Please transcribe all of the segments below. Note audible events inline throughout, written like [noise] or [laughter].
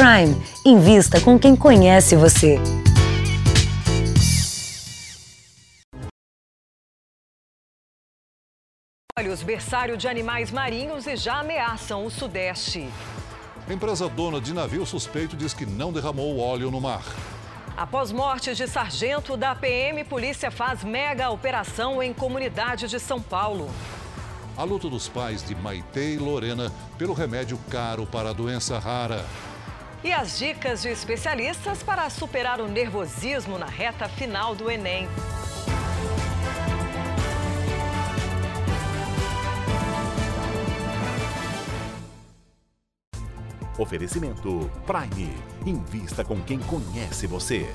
Prime. Invista com quem conhece você. Olhos berçário de animais marinhos e já ameaçam o Sudeste. Empresa dona de navio suspeito diz que não derramou óleo no mar. Após morte de sargento da PM, polícia faz mega operação em comunidade de São Paulo. A luta dos pais de Maite e Lorena pelo remédio caro para a doença rara. E as dicas de especialistas para superar o nervosismo na reta final do Enem. Oferecimento Prime. Invista com quem conhece você.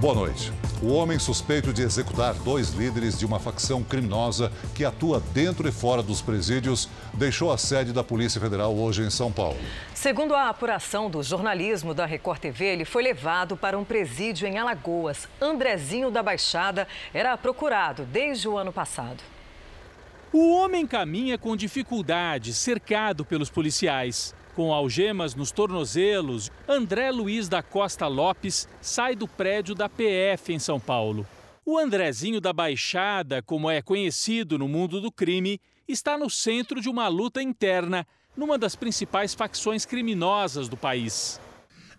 Boa noite. O homem suspeito de executar dois líderes de uma facção criminosa que atua dentro e fora dos presídios deixou a sede da Polícia Federal hoje em São Paulo. Segundo a apuração do jornalismo da Record TV, ele foi levado para um presídio em Alagoas. Andrezinho da Baixada era procurado desde o ano passado. O homem caminha com dificuldade, cercado pelos policiais. Com algemas nos tornozelos, André Luiz da Costa Lopes sai do prédio da PF em São Paulo. O Andrezinho da Baixada, como é conhecido no mundo do crime, está no centro de uma luta interna numa das principais facções criminosas do país.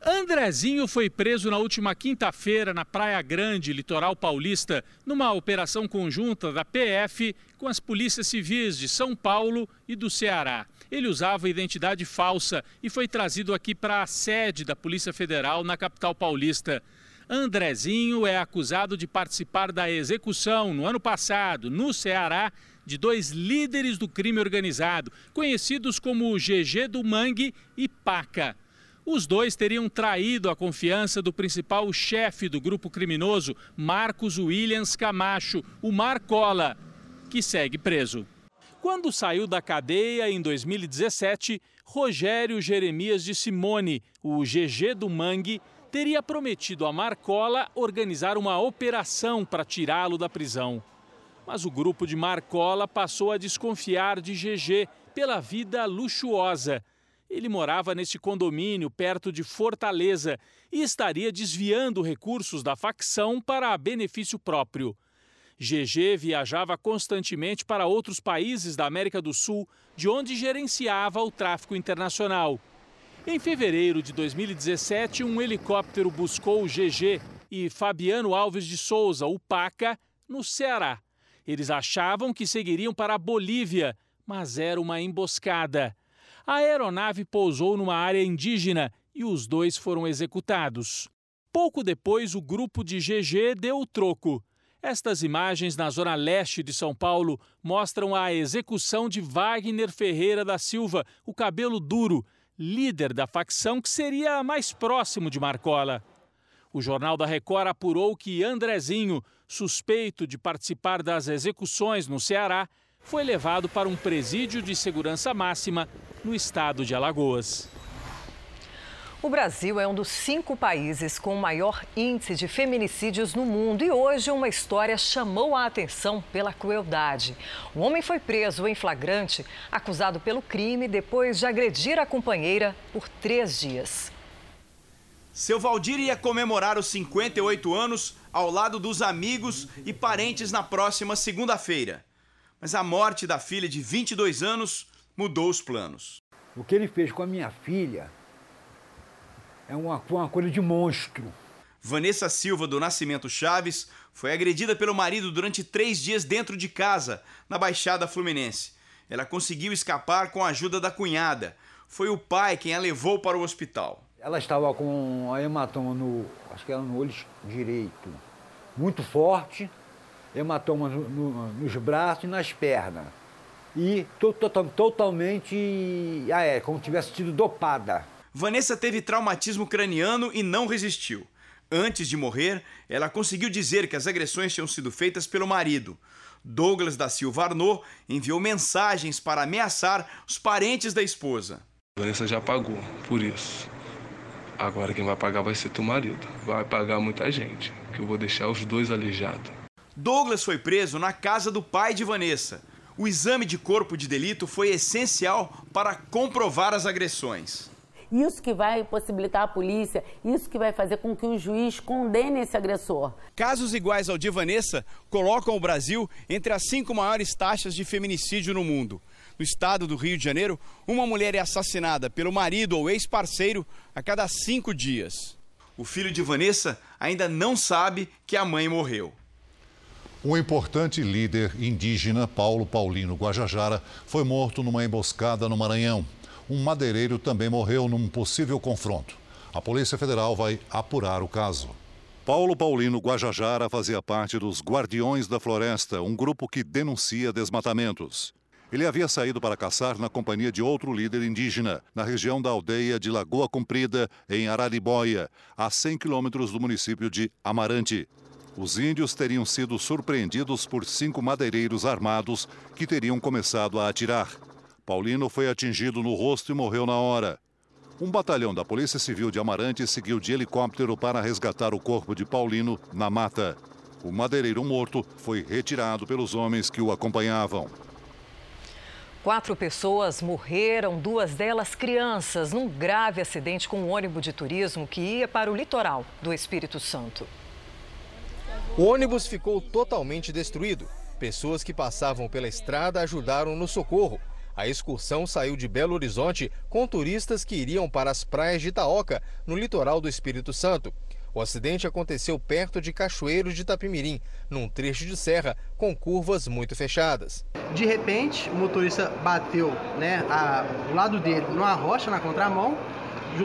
Andrezinho foi preso na última quinta-feira na Praia Grande, litoral paulista, numa operação conjunta da PF com as polícias civis de São Paulo e do Ceará. Ele usava identidade falsa e foi trazido aqui para a sede da Polícia Federal na capital paulista. Andrezinho é acusado de participar da execução no ano passado, no Ceará, de dois líderes do crime organizado, conhecidos como GG do Mangue e Paca. Os dois teriam traído a confiança do principal chefe do grupo criminoso, Marcos Williams Camacho, o Marcola, que segue preso. Quando saiu da cadeia em 2017, Rogério Jeremias de Simone, o GG do Mangue, teria prometido a Marcola organizar uma operação para tirá-lo da prisão. Mas o grupo de Marcola passou a desconfiar de GG pela vida luxuosa. Ele morava nesse condomínio perto de Fortaleza e estaria desviando recursos da facção para benefício próprio. GG viajava constantemente para outros países da América do Sul, de onde gerenciava o tráfico internacional. Em fevereiro de 2017, um helicóptero buscou o GG e Fabiano Alves de Souza, o PACA, no Ceará. Eles achavam que seguiriam para a Bolívia, mas era uma emboscada. A aeronave pousou numa área indígena e os dois foram executados. Pouco depois, o grupo de GG deu o troco. Estas imagens na zona leste de São Paulo mostram a execução de Wagner Ferreira da Silva, o cabelo duro, líder da facção que seria mais próximo de Marcola. O Jornal da Record apurou que Andrezinho, suspeito de participar das execuções no Ceará, foi levado para um presídio de segurança máxima no estado de Alagoas. O Brasil é um dos cinco países com o maior índice de feminicídios no mundo e hoje uma história chamou a atenção pela crueldade. O homem foi preso em flagrante, acusado pelo crime depois de agredir a companheira por três dias. Seu Valdir ia comemorar os 58 anos ao lado dos amigos e parentes na próxima segunda-feira. Mas a morte da filha de 22 anos mudou os planos. O que ele fez com a minha filha é uma, uma coisa de monstro. Vanessa Silva do Nascimento Chaves foi agredida pelo marido durante três dias dentro de casa, na Baixada Fluminense. Ela conseguiu escapar com a ajuda da cunhada. Foi o pai quem a levou para o hospital. Ela estava com a hematoma no, acho que era no olho direito, muito forte, hematoma no, no, nos braços e nas pernas. E to, to, totalmente, ah, é, como tivesse sido dopada. Vanessa teve traumatismo craniano e não resistiu. Antes de morrer, ela conseguiu dizer que as agressões tinham sido feitas pelo marido. Douglas da Silva Arnaud enviou mensagens para ameaçar os parentes da esposa. Vanessa já pagou por isso. Agora quem vai pagar vai ser teu marido. Vai pagar muita gente, que eu vou deixar os dois aleijados. Douglas foi preso na casa do pai de Vanessa. O exame de corpo de delito foi essencial para comprovar as agressões. Isso que vai possibilitar a polícia, isso que vai fazer com que o juiz condene esse agressor. Casos iguais ao de Vanessa colocam o Brasil entre as cinco maiores taxas de feminicídio no mundo. No estado do Rio de Janeiro, uma mulher é assassinada pelo marido ou ex-parceiro a cada cinco dias. O filho de Vanessa ainda não sabe que a mãe morreu. Um importante líder indígena, Paulo Paulino Guajajara, foi morto numa emboscada no Maranhão. Um madeireiro também morreu num possível confronto. A Polícia Federal vai apurar o caso. Paulo Paulino Guajajara fazia parte dos Guardiões da Floresta, um grupo que denuncia desmatamentos. Ele havia saído para caçar na companhia de outro líder indígena, na região da aldeia de Lagoa Comprida, em Araribóia, a 100 quilômetros do município de Amarante. Os índios teriam sido surpreendidos por cinco madeireiros armados que teriam começado a atirar. Paulino foi atingido no rosto e morreu na hora. Um batalhão da Polícia Civil de Amarante seguiu de helicóptero para resgatar o corpo de Paulino na mata. O madeireiro morto foi retirado pelos homens que o acompanhavam. Quatro pessoas morreram, duas delas crianças, num grave acidente com um ônibus de turismo que ia para o litoral do Espírito Santo. O ônibus ficou totalmente destruído. Pessoas que passavam pela estrada ajudaram no socorro. A excursão saiu de Belo Horizonte com turistas que iriam para as praias de Itaoca, no litoral do Espírito Santo. O acidente aconteceu perto de Cachoeiro de Itapimirim, num trecho de serra com curvas muito fechadas. De repente, o motorista bateu né, a, o lado dele numa rocha na contramão,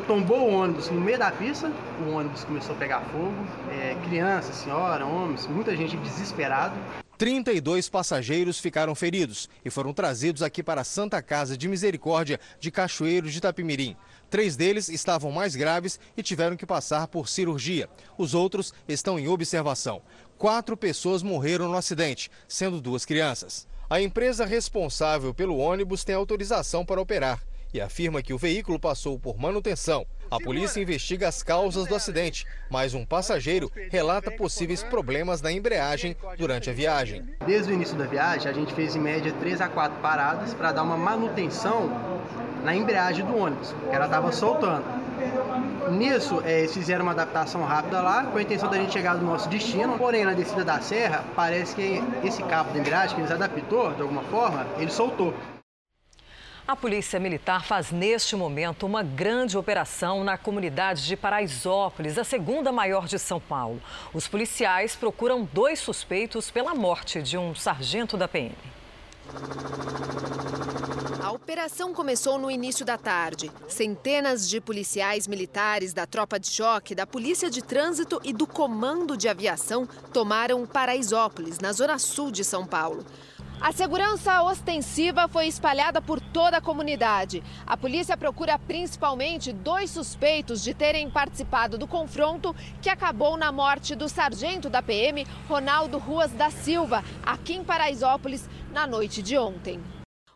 tombou o ônibus no meio da pista, o ônibus começou a pegar fogo, é, criança, senhora, homens, muita gente desesperado. 32 passageiros ficaram feridos e foram trazidos aqui para a Santa Casa de Misericórdia de Cachoeiro de Itapimirim. Três deles estavam mais graves e tiveram que passar por cirurgia. Os outros estão em observação. Quatro pessoas morreram no acidente, sendo duas crianças. A empresa responsável pelo ônibus tem autorização para operar e afirma que o veículo passou por manutenção. A polícia investiga as causas do acidente, mas um passageiro relata possíveis problemas na embreagem durante a viagem. Desde o início da viagem, a gente fez em média 3 a 4 paradas para dar uma manutenção na embreagem do ônibus, que ela estava soltando. Nisso, é, eles fizeram uma adaptação rápida lá, com a intenção da gente chegar no nosso destino. Porém, na descida da serra, parece que esse cabo da embreagem, que eles adaptou de alguma forma, ele soltou. A Polícia Militar faz neste momento uma grande operação na comunidade de Paraisópolis, a segunda maior de São Paulo. Os policiais procuram dois suspeitos pela morte de um sargento da PM. A operação começou no início da tarde. Centenas de policiais militares da Tropa de Choque, da Polícia de Trânsito e do Comando de Aviação tomaram Paraisópolis, na zona sul de São Paulo. A segurança ostensiva foi espalhada por toda a comunidade. A polícia procura principalmente dois suspeitos de terem participado do confronto que acabou na morte do sargento da PM, Ronaldo Ruas da Silva, aqui em Paraisópolis, na noite de ontem.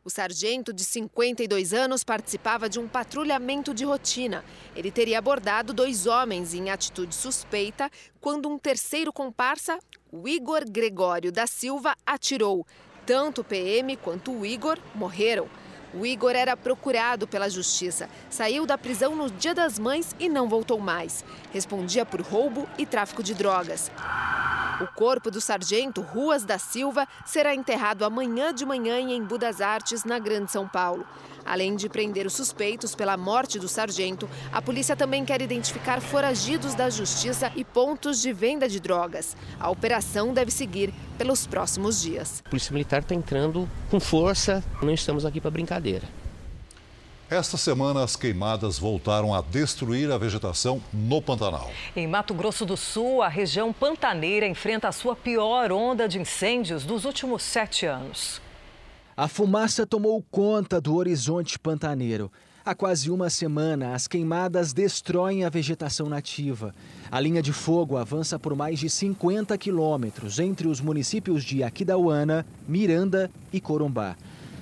O sargento, de 52 anos, participava de um patrulhamento de rotina. Ele teria abordado dois homens em atitude suspeita quando um terceiro comparsa, o Igor Gregório da Silva, atirou. Tanto o PM quanto o Igor morreram. O Igor era procurado pela justiça, saiu da prisão no Dia das Mães e não voltou mais. Respondia por roubo e tráfico de drogas. O corpo do sargento Ruas da Silva será enterrado amanhã de manhã em Embu das Artes, na Grande São Paulo. Além de prender os suspeitos pela morte do sargento, a polícia também quer identificar foragidos da justiça e pontos de venda de drogas. A operação deve seguir pelos próximos dias. A Polícia Militar está entrando com força, não estamos aqui para brincadeira. Esta semana, as queimadas voltaram a destruir a vegetação no Pantanal. Em Mato Grosso do Sul, a região pantaneira enfrenta a sua pior onda de incêndios dos últimos sete anos. A fumaça tomou conta do horizonte pantaneiro. Há quase uma semana, as queimadas destroem a vegetação nativa. A linha de fogo avança por mais de 50 quilômetros entre os municípios de Aquidauana, Miranda e Corumbá.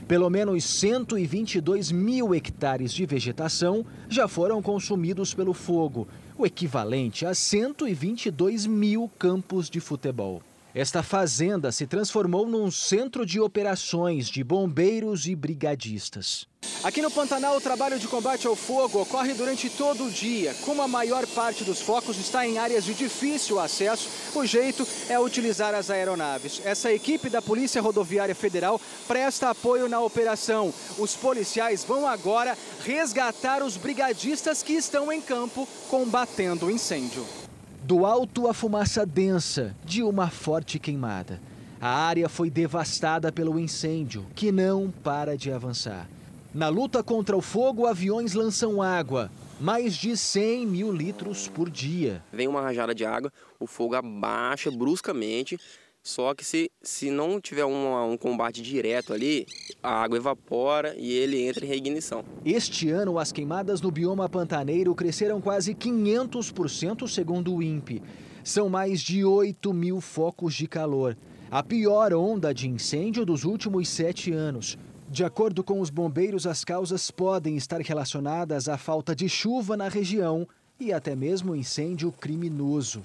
Pelo menos 122 mil hectares de vegetação já foram consumidos pelo fogo, o equivalente a 122 mil campos de futebol. Esta fazenda se transformou num centro de operações de bombeiros e brigadistas. Aqui no Pantanal, o trabalho de combate ao fogo ocorre durante todo o dia. Como a maior parte dos focos está em áreas de difícil acesso, o jeito é utilizar as aeronaves. Essa equipe da Polícia Rodoviária Federal presta apoio na operação. Os policiais vão agora resgatar os brigadistas que estão em campo combatendo o incêndio. Do alto, a fumaça densa de uma forte queimada. A área foi devastada pelo incêndio, que não para de avançar. Na luta contra o fogo, aviões lançam água, mais de 100 mil litros por dia. Vem uma rajada de água, o fogo abaixa bruscamente, só que se, se não tiver um, um combate direto ali, a água evapora e ele entra em reignição. Este ano, as queimadas no bioma pantaneiro cresceram quase 500%, segundo o INPE. São mais de 8 mil focos de calor. A pior onda de incêndio dos últimos sete anos. De acordo com os bombeiros, as causas podem estar relacionadas à falta de chuva na região e até mesmo incêndio criminoso.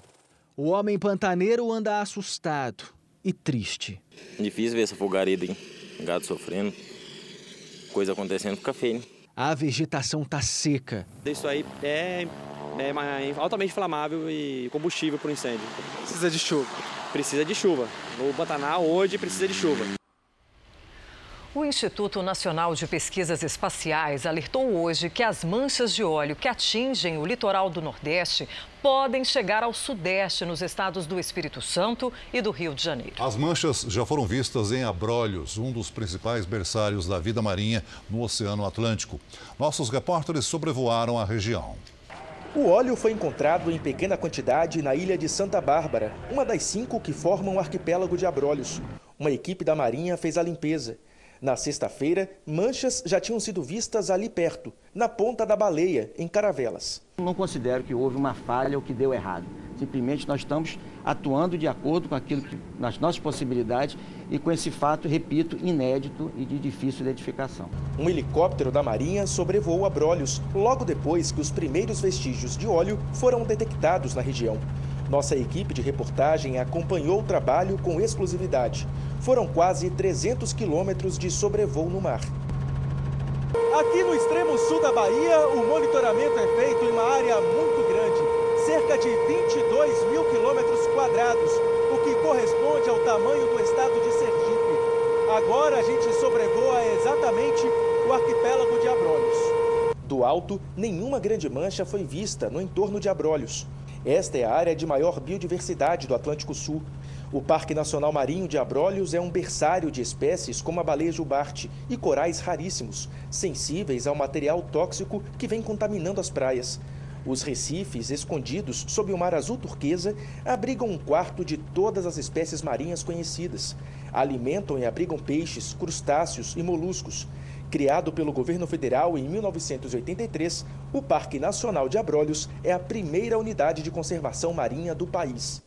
O homem pantaneiro anda assustado e triste. Difícil ver essa fogarida, hein? Gado sofrendo, coisa acontecendo, fica feio. A vegetação tá seca. Isso aí é, é altamente inflamável e combustível para o incêndio. Precisa de chuva. Precisa de chuva. No Pantanal hoje precisa de chuva. O Instituto Nacional de Pesquisas Espaciais alertou hoje que as manchas de óleo que atingem o litoral do Nordeste podem chegar ao Sudeste, nos estados do Espírito Santo e do Rio de Janeiro. As manchas já foram vistas em Abrolhos, um dos principais berçários da vida marinha no Oceano Atlântico. Nossos repórteres sobrevoaram a região. O óleo foi encontrado em pequena quantidade na ilha de Santa Bárbara, uma das cinco que formam o arquipélago de Abrolhos. Uma equipe da Marinha fez a limpeza. Na sexta-feira, manchas já tinham sido vistas ali perto, na ponta da baleia, em Caravelas. Não considero que houve uma falha ou que deu errado. Simplesmente nós estamos atuando de acordo com aquilo que nas nossas possibilidades e com esse fato, repito, inédito e de difícil identificação. Um helicóptero da Marinha sobrevoou Abrolhos logo depois que os primeiros vestígios de óleo foram detectados na região. Nossa equipe de reportagem acompanhou o trabalho com exclusividade. Foram quase 300 quilômetros de sobrevoo no mar. Aqui no extremo sul da Bahia, o monitoramento é feito em uma área muito grande, cerca de 22 mil quilômetros quadrados, o que corresponde ao tamanho do estado de Sergipe. Agora a gente sobrevoa exatamente o arquipélago de Abrolhos. Do alto, nenhuma grande mancha foi vista no entorno de Abrolhos. Esta é a área de maior biodiversidade do Atlântico Sul. O Parque Nacional Marinho de Abrolhos é um berçário de espécies como a baleia jubarte e corais raríssimos, sensíveis ao material tóxico que vem contaminando as praias. Os recifes, escondidos sob o mar azul turquesa, abrigam um quarto de todas as espécies marinhas conhecidas. Alimentam e abrigam peixes, crustáceos e moluscos. Criado pelo governo federal em 1983, o Parque Nacional de Abrolhos é a primeira unidade de conservação marinha do país.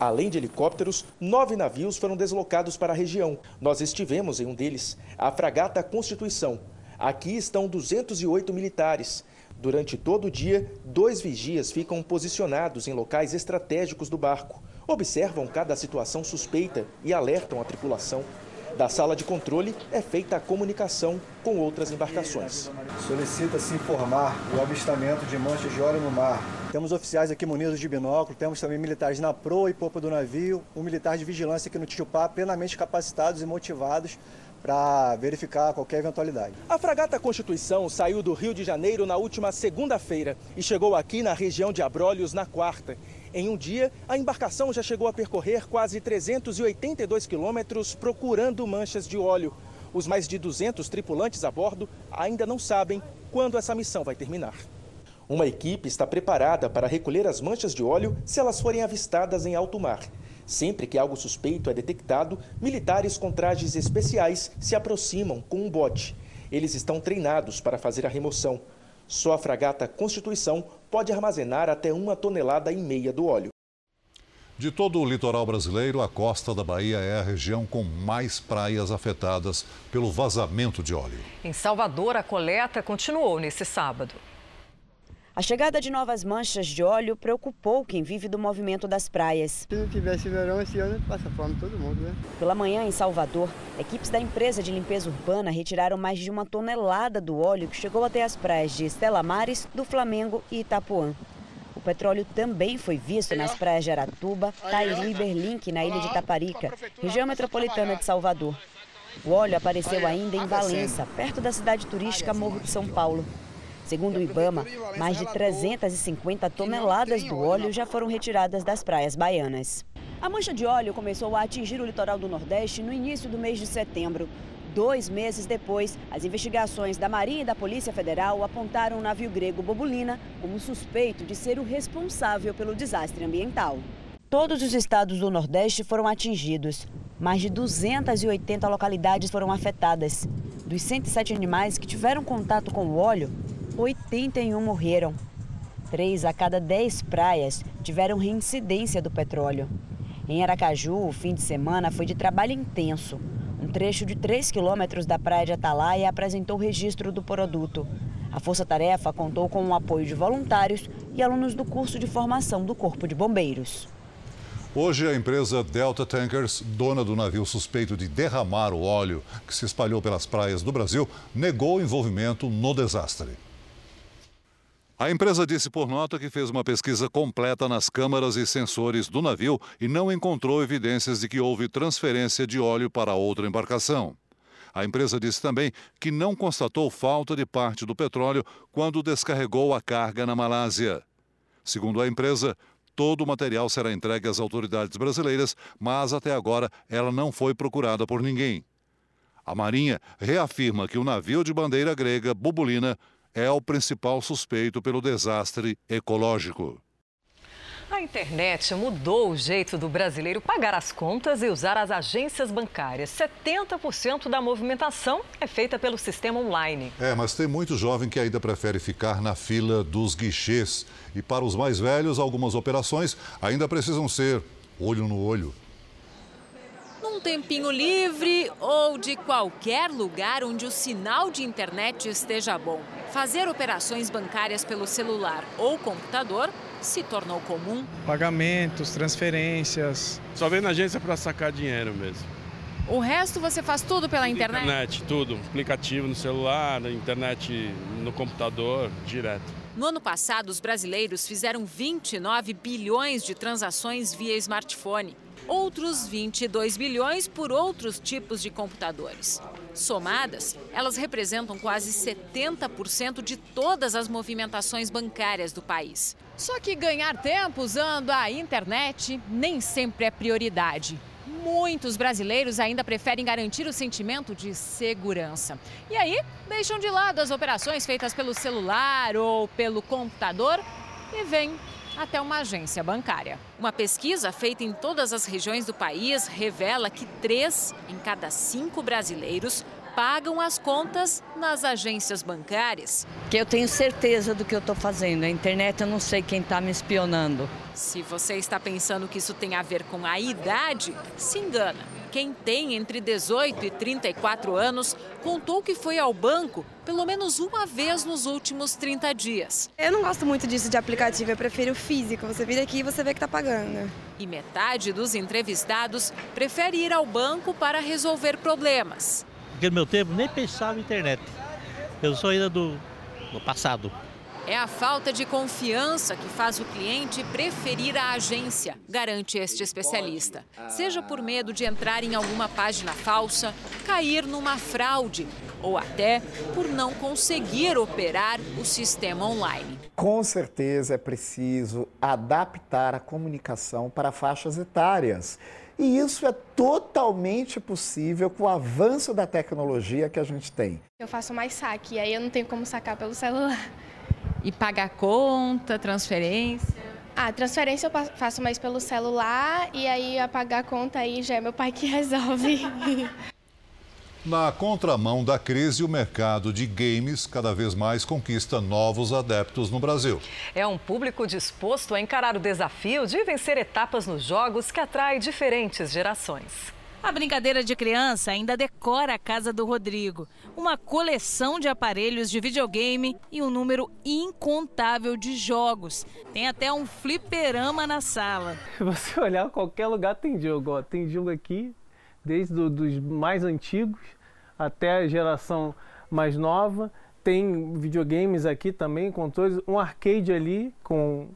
Além de helicópteros, nove navios foram deslocados para a região. Nós estivemos em um deles, a Fragata Constituição. Aqui estão 208 militares. Durante todo o dia, dois vigias ficam posicionados em locais estratégicos do barco. Observam cada situação suspeita e alertam a tripulação. Da sala de controle é feita a comunicação com outras embarcações. Solicita-se informar o avistamento de manchas de óleo no mar. Temos oficiais aqui munidos de binóculo, temos também militares na proa e popa do navio, um militar de vigilância aqui no Tijupá, plenamente capacitados e motivados para verificar qualquer eventualidade. A fragata Constituição saiu do Rio de Janeiro na última segunda-feira e chegou aqui na região de Abrolhos na quarta. Em um dia, a embarcação já chegou a percorrer quase 382 quilômetros procurando manchas de óleo. Os mais de 200 tripulantes a bordo ainda não sabem quando essa missão vai terminar. Uma equipe está preparada para recolher as manchas de óleo se elas forem avistadas em alto mar. Sempre que algo suspeito é detectado, militares com trajes especiais se aproximam com um bote. Eles estão treinados para fazer a remoção. Só a fragata Constituição pode armazenar até uma tonelada e meia do óleo. De todo o litoral brasileiro, a costa da Bahia é a região com mais praias afetadas pelo vazamento de óleo. Em Salvador, a coleta continuou nesse sábado. A chegada de novas manchas de óleo preocupou quem vive do movimento das praias. Se não tivesse verão esse ano, passa fome todo mundo, né? Pela manhã, em Salvador, equipes da empresa de limpeza urbana retiraram mais de uma tonelada do óleo que chegou até as praias de Estela Mares, do Flamengo e Itapuã. O petróleo também foi visto nas praias de Aratuba, Tairu e Berlink, na ilha de Taparica, região metropolitana de Salvador. O óleo apareceu ainda em Valença, perto da cidade turística Morro de São Paulo. Segundo o Ibama, mais de 350 toneladas do óleo já foram retiradas das praias baianas. A mancha de óleo começou a atingir o litoral do Nordeste no início do mês de setembro. Dois meses depois, as investigações da Marinha e da Polícia Federal apontaram o navio grego Bobulina como suspeito de ser o responsável pelo desastre ambiental. Todos os estados do Nordeste foram atingidos. Mais de 280 localidades foram afetadas. Dos 107 animais que tiveram contato com o óleo, 81 morreram. Três a cada 10 praias tiveram reincidência do petróleo. Em Aracaju, o fim de semana foi de trabalho intenso. Um trecho de 3 quilômetros da praia de Atalaia apresentou registro do produto. A Força Tarefa contou com o apoio de voluntários e alunos do curso de formação do Corpo de Bombeiros. Hoje, a empresa Delta Tankers, dona do navio suspeito de derramar o óleo que se espalhou pelas praias do Brasil, negou envolvimento no desastre. A empresa disse por nota que fez uma pesquisa completa nas câmaras e sensores do navio e não encontrou evidências de que houve transferência de óleo para outra embarcação. A empresa disse também que não constatou falta de parte do petróleo quando descarregou a carga na Malásia. Segundo a empresa, todo o material será entregue às autoridades brasileiras, mas até agora ela não foi procurada por ninguém. A Marinha reafirma que o navio de bandeira grega Bubulina é o principal suspeito pelo desastre ecológico. A internet mudou o jeito do brasileiro pagar as contas e usar as agências bancárias. 70% da movimentação é feita pelo sistema online. É, mas tem muito jovem que ainda prefere ficar na fila dos guichês. E para os mais velhos, algumas operações ainda precisam ser olho no olho num tempinho livre ou de qualquer lugar onde o sinal de internet esteja bom. Fazer operações bancárias pelo celular ou computador se tornou comum. Pagamentos, transferências. Só vem na agência para sacar dinheiro mesmo. O resto você faz tudo pela internet? Internet, tudo. Aplicativo no celular, internet no computador, direto. No ano passado, os brasileiros fizeram 29 bilhões de transações via smartphone outros 22 bilhões por outros tipos de computadores. Somadas, elas representam quase 70% de todas as movimentações bancárias do país. Só que ganhar tempo usando a internet nem sempre é prioridade. Muitos brasileiros ainda preferem garantir o sentimento de segurança. E aí, deixam de lado as operações feitas pelo celular ou pelo computador e vêm até uma agência bancária. Uma pesquisa feita em todas as regiões do país revela que três em cada cinco brasileiros pagam as contas nas agências bancárias. Que eu tenho certeza do que eu estou fazendo. A internet eu não sei quem está me espionando. Se você está pensando que isso tem a ver com a idade, se engana quem tem entre 18 e 34 anos contou que foi ao banco pelo menos uma vez nos últimos 30 dias. Eu não gosto muito disso de aplicativo, eu prefiro o físico. Você vira aqui e você vê que está pagando. E metade dos entrevistados prefere ir ao banco para resolver problemas. Porque no meu tempo nem pensava em internet. Eu sou ainda do, do passado. É a falta de confiança que faz o cliente preferir a agência, garante este especialista. Seja por medo de entrar em alguma página falsa, cair numa fraude ou até por não conseguir operar o sistema online. Com certeza é preciso adaptar a comunicação para faixas etárias. E isso é totalmente possível com o avanço da tecnologia que a gente tem. Eu faço mais saque, aí eu não tenho como sacar pelo celular. E pagar conta, transferência? Ah, transferência eu faço mais pelo celular e aí a pagar a conta aí já é meu pai que [laughs] resolve. Na contramão da crise, o mercado de games cada vez mais conquista novos adeptos no Brasil. É um público disposto a encarar o desafio de vencer etapas nos jogos que atrai diferentes gerações. A brincadeira de criança ainda decora a casa do Rodrigo. Uma coleção de aparelhos de videogame e um número incontável de jogos. Tem até um fliperama na sala. [laughs] Você olhar, qualquer lugar tem jogo. Ó. Tem jogo aqui, desde os mais antigos até a geração mais nova. Tem videogames aqui também, controles, um arcade ali com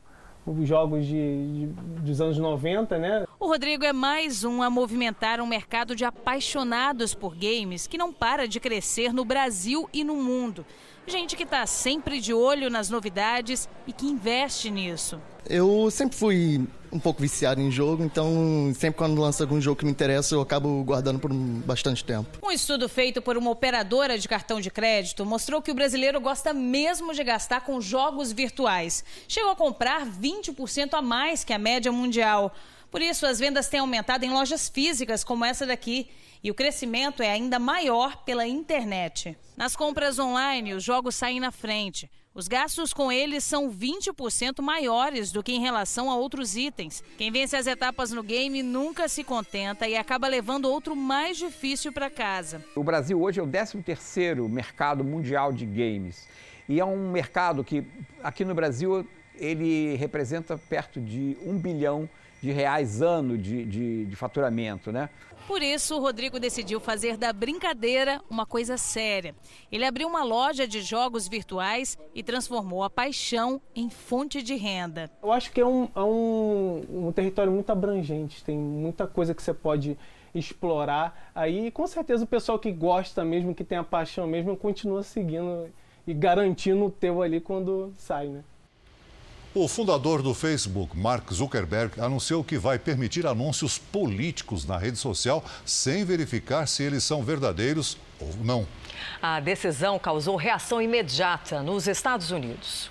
os jogos de, de, dos anos 90, né? O Rodrigo é mais um a movimentar um mercado de apaixonados por games que não para de crescer no Brasil e no mundo. Gente que está sempre de olho nas novidades e que investe nisso. Eu sempre fui um pouco viciado em jogo, então sempre quando lança algum jogo que me interessa, eu acabo guardando por bastante tempo. Um estudo feito por uma operadora de cartão de crédito mostrou que o brasileiro gosta mesmo de gastar com jogos virtuais. Chegou a comprar 20% a mais que a média mundial. Por isso, as vendas têm aumentado em lojas físicas como essa daqui e o crescimento é ainda maior pela internet. Nas compras online, os jogos saem na frente. Os gastos com eles são 20% maiores do que em relação a outros itens. Quem vence as etapas no game nunca se contenta e acaba levando outro mais difícil para casa. O Brasil hoje é o 13º mercado mundial de games. E é um mercado que, aqui no Brasil, ele representa perto de um bilhão de reais ano de, de, de faturamento, né? Por isso, o Rodrigo decidiu fazer da brincadeira uma coisa séria. Ele abriu uma loja de jogos virtuais e transformou a paixão em fonte de renda. Eu acho que é um, é um, um território muito abrangente, tem muita coisa que você pode explorar. Aí, com certeza, o pessoal que gosta mesmo, que tem a paixão mesmo, continua seguindo e garantindo o teu ali quando sai, né? O fundador do Facebook, Mark Zuckerberg, anunciou que vai permitir anúncios políticos na rede social sem verificar se eles são verdadeiros ou não. A decisão causou reação imediata nos Estados Unidos.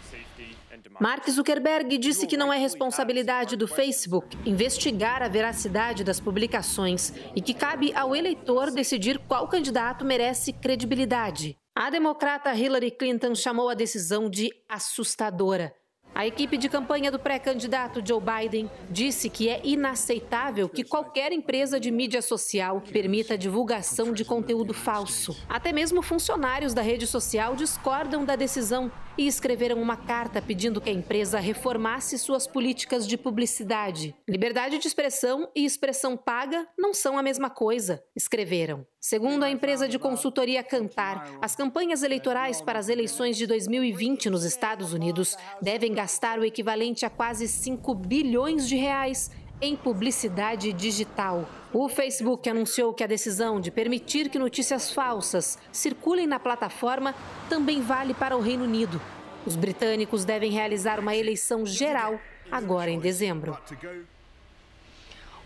Mark Zuckerberg disse que não é responsabilidade do Facebook investigar a veracidade das publicações e que cabe ao eleitor decidir qual candidato merece credibilidade. A democrata Hillary Clinton chamou a decisão de assustadora. A equipe de campanha do pré-candidato Joe Biden disse que é inaceitável que qualquer empresa de mídia social permita a divulgação de conteúdo falso. Até mesmo funcionários da rede social discordam da decisão e escreveram uma carta pedindo que a empresa reformasse suas políticas de publicidade. Liberdade de expressão e expressão paga não são a mesma coisa, escreveram. Segundo a empresa de consultoria Cantar, as campanhas eleitorais para as eleições de 2020 nos Estados Unidos devem gastar o equivalente a quase 5 bilhões de reais em publicidade digital. O Facebook anunciou que a decisão de permitir que notícias falsas circulem na plataforma também vale para o Reino Unido. Os britânicos devem realizar uma eleição geral agora em dezembro.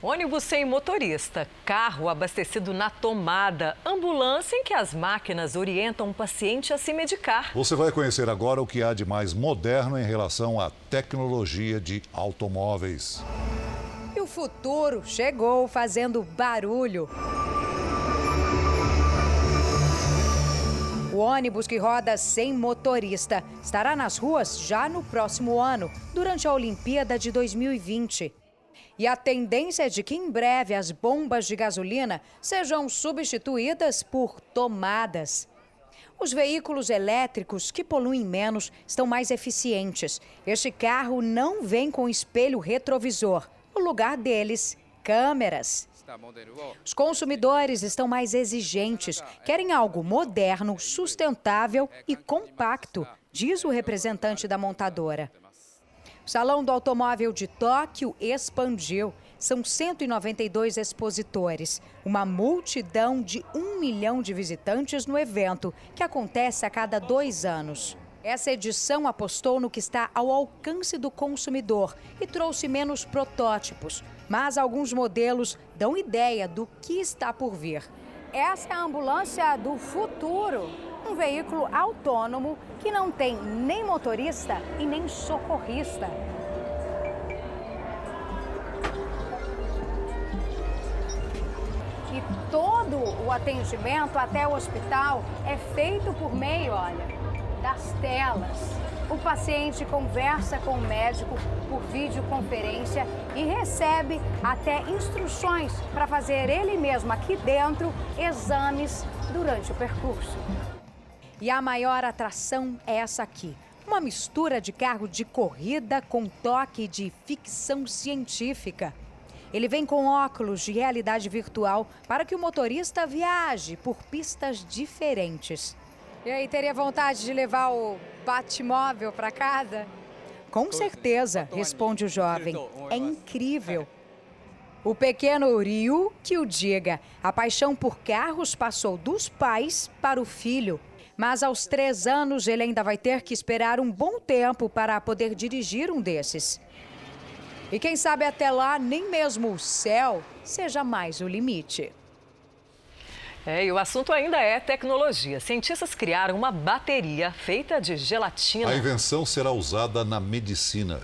Ônibus sem motorista, carro abastecido na tomada, ambulância em que as máquinas orientam o paciente a se medicar. Você vai conhecer agora o que há de mais moderno em relação à tecnologia de automóveis. E o futuro chegou fazendo barulho. O ônibus que roda sem motorista estará nas ruas já no próximo ano, durante a Olimpíada de 2020. E a tendência é de que em breve as bombas de gasolina sejam substituídas por tomadas. Os veículos elétricos que poluem menos estão mais eficientes. Este carro não vem com espelho retrovisor. No lugar deles, câmeras. Os consumidores estão mais exigentes, querem algo moderno, sustentável e compacto, diz o representante da montadora. O Salão do Automóvel de Tóquio expandiu. São 192 expositores, uma multidão de um milhão de visitantes no evento, que acontece a cada dois anos. Essa edição apostou no que está ao alcance do consumidor e trouxe menos protótipos, mas alguns modelos dão ideia do que está por vir. Essa é a ambulância do futuro, um veículo autônomo que não tem nem motorista e nem socorrista. E todo o atendimento até o hospital é feito por meio, olha, das telas. o paciente conversa com o médico por videoconferência e recebe até instruções para fazer ele mesmo aqui dentro exames durante o percurso. E a maior atração é essa aqui. Uma mistura de carro de corrida com toque de ficção científica. Ele vem com óculos de realidade virtual para que o motorista viaje por pistas diferentes. E aí, teria vontade de levar o Batmóvel para casa? Com certeza, responde o jovem. É incrível. O pequeno Ryu que o diga. A paixão por carros passou dos pais para o filho. Mas aos três anos ele ainda vai ter que esperar um bom tempo para poder dirigir um desses. E quem sabe até lá nem mesmo o céu seja mais o limite. É, e o assunto ainda é tecnologia. Cientistas criaram uma bateria feita de gelatina. A invenção será usada na medicina.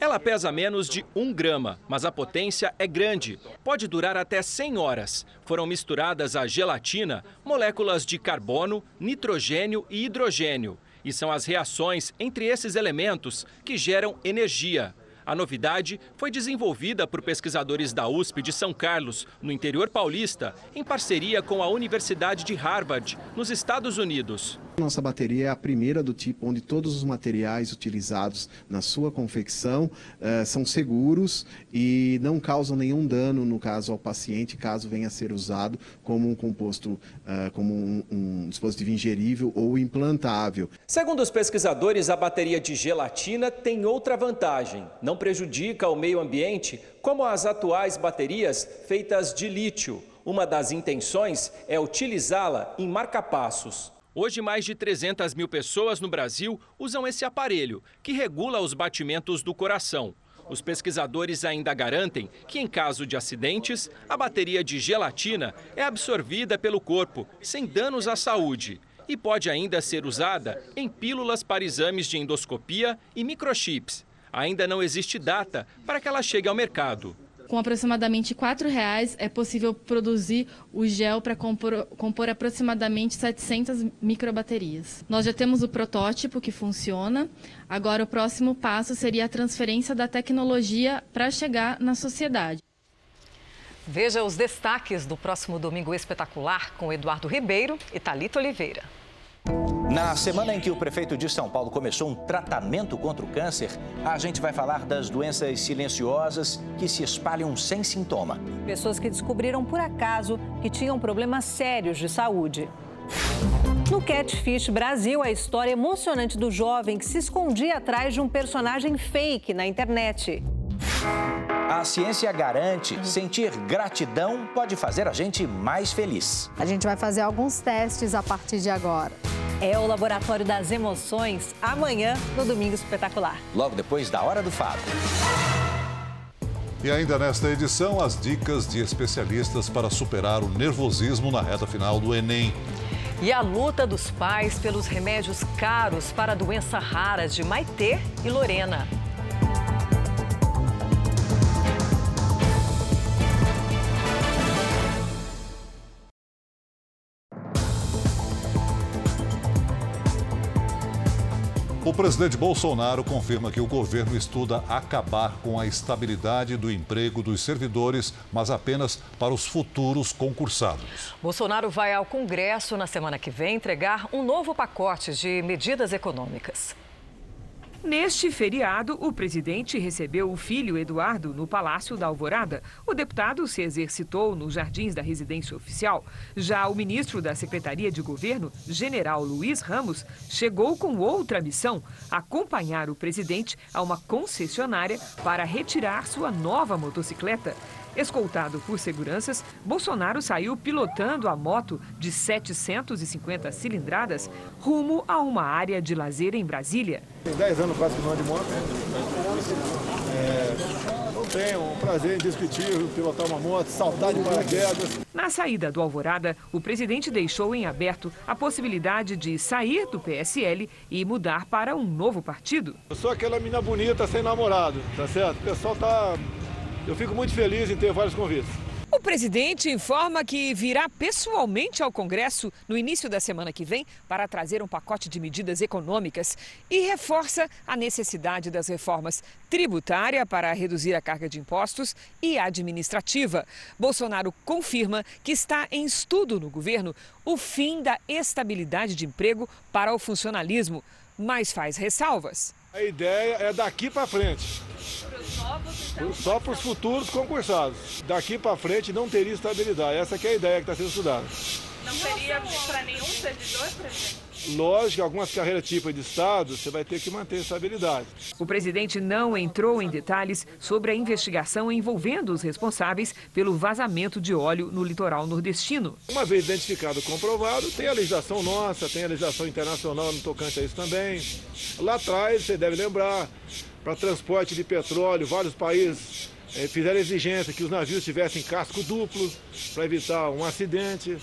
Ela pesa menos de um grama, mas a potência é grande. Pode durar até 100 horas. Foram misturadas a gelatina, moléculas de carbono, nitrogênio e hidrogênio. E são as reações entre esses elementos que geram energia. A novidade foi desenvolvida por pesquisadores da USP de São Carlos, no interior paulista, em parceria com a Universidade de Harvard, nos Estados Unidos. Nossa bateria é a primeira do tipo onde todos os materiais utilizados na sua confecção eh, são seguros e não causam nenhum dano, no caso, ao paciente, caso venha a ser usado como um composto, eh, como um, um dispositivo ingerível ou implantável. Segundo os pesquisadores, a bateria de gelatina tem outra vantagem. Não prejudica o meio ambiente como as atuais baterias feitas de lítio. Uma das intenções é utilizá-la em marcapassos. Hoje, mais de 300 mil pessoas no Brasil usam esse aparelho, que regula os batimentos do coração. Os pesquisadores ainda garantem que, em caso de acidentes, a bateria de gelatina é absorvida pelo corpo, sem danos à saúde. E pode ainda ser usada em pílulas para exames de endoscopia e microchips. Ainda não existe data para que ela chegue ao mercado. Com aproximadamente R$ reais é possível produzir o gel para compor, compor aproximadamente 700 microbaterias. Nós já temos o protótipo que funciona. Agora o próximo passo seria a transferência da tecnologia para chegar na sociedade. Veja os destaques do próximo Domingo Espetacular com Eduardo Ribeiro e Talita Oliveira. Na semana em que o prefeito de São Paulo começou um tratamento contra o câncer, a gente vai falar das doenças silenciosas que se espalham sem sintoma. Pessoas que descobriram por acaso que tinham problemas sérios de saúde. No Catfish Brasil, a história emocionante do jovem que se escondia atrás de um personagem fake na internet. A ciência garante sentir gratidão pode fazer a gente mais feliz. A gente vai fazer alguns testes a partir de agora. É o Laboratório das Emoções, amanhã no Domingo Espetacular. Logo depois da Hora do Fado. E ainda nesta edição, as dicas de especialistas para superar o nervosismo na reta final do Enem. E a luta dos pais pelos remédios caros para a doença rara de Maitê e Lorena. Presidente Bolsonaro confirma que o governo estuda acabar com a estabilidade do emprego dos servidores, mas apenas para os futuros concursados. Bolsonaro vai ao Congresso na semana que vem entregar um novo pacote de medidas econômicas. Neste feriado, o presidente recebeu o filho Eduardo no Palácio da Alvorada. O deputado se exercitou nos jardins da residência oficial. Já o ministro da Secretaria de Governo, general Luiz Ramos, chegou com outra missão: acompanhar o presidente a uma concessionária para retirar sua nova motocicleta. Escoltado por seguranças, Bolsonaro saiu pilotando a moto de 750 cilindradas rumo a uma área de lazer em Brasília. Tem 10 anos quase que não de moto. É, não tenho um prazer indescritível pilotar uma moto, saltar de paraquedas. Na saída do Alvorada, o presidente deixou em aberto a possibilidade de sair do PSL e mudar para um novo partido. Eu sou aquela menina bonita sem namorado, tá certo? O pessoal tá eu fico muito feliz em ter vários convites. O O presidente informa que virá pessoalmente ao Congresso no início da semana que vem para trazer um pacote de medidas econômicas e reforça a necessidade das reformas tributária para reduzir a carga de impostos e administrativa. Bolsonaro confirma que está em estudo no governo o fim da estabilidade de emprego para o funcionalismo, mas faz ressalvas. A ideia é daqui para frente. Só para os futuros concursados. Daqui para frente não teria estabilidade. Essa é a ideia que está sendo estudada. Não teria para nenhum servidor, presidente? Lógico, algumas carreiras tipo de Estado, você vai ter que manter estabilidade. O presidente não entrou em detalhes sobre a investigação envolvendo os responsáveis pelo vazamento de óleo no litoral nordestino. Uma vez identificado comprovado, tem a legislação nossa, tem a legislação internacional no tocante a isso também. Lá atrás, você deve lembrar, para transporte de petróleo, vários países eh, fizeram exigência que os navios tivessem casco duplo para evitar um acidente.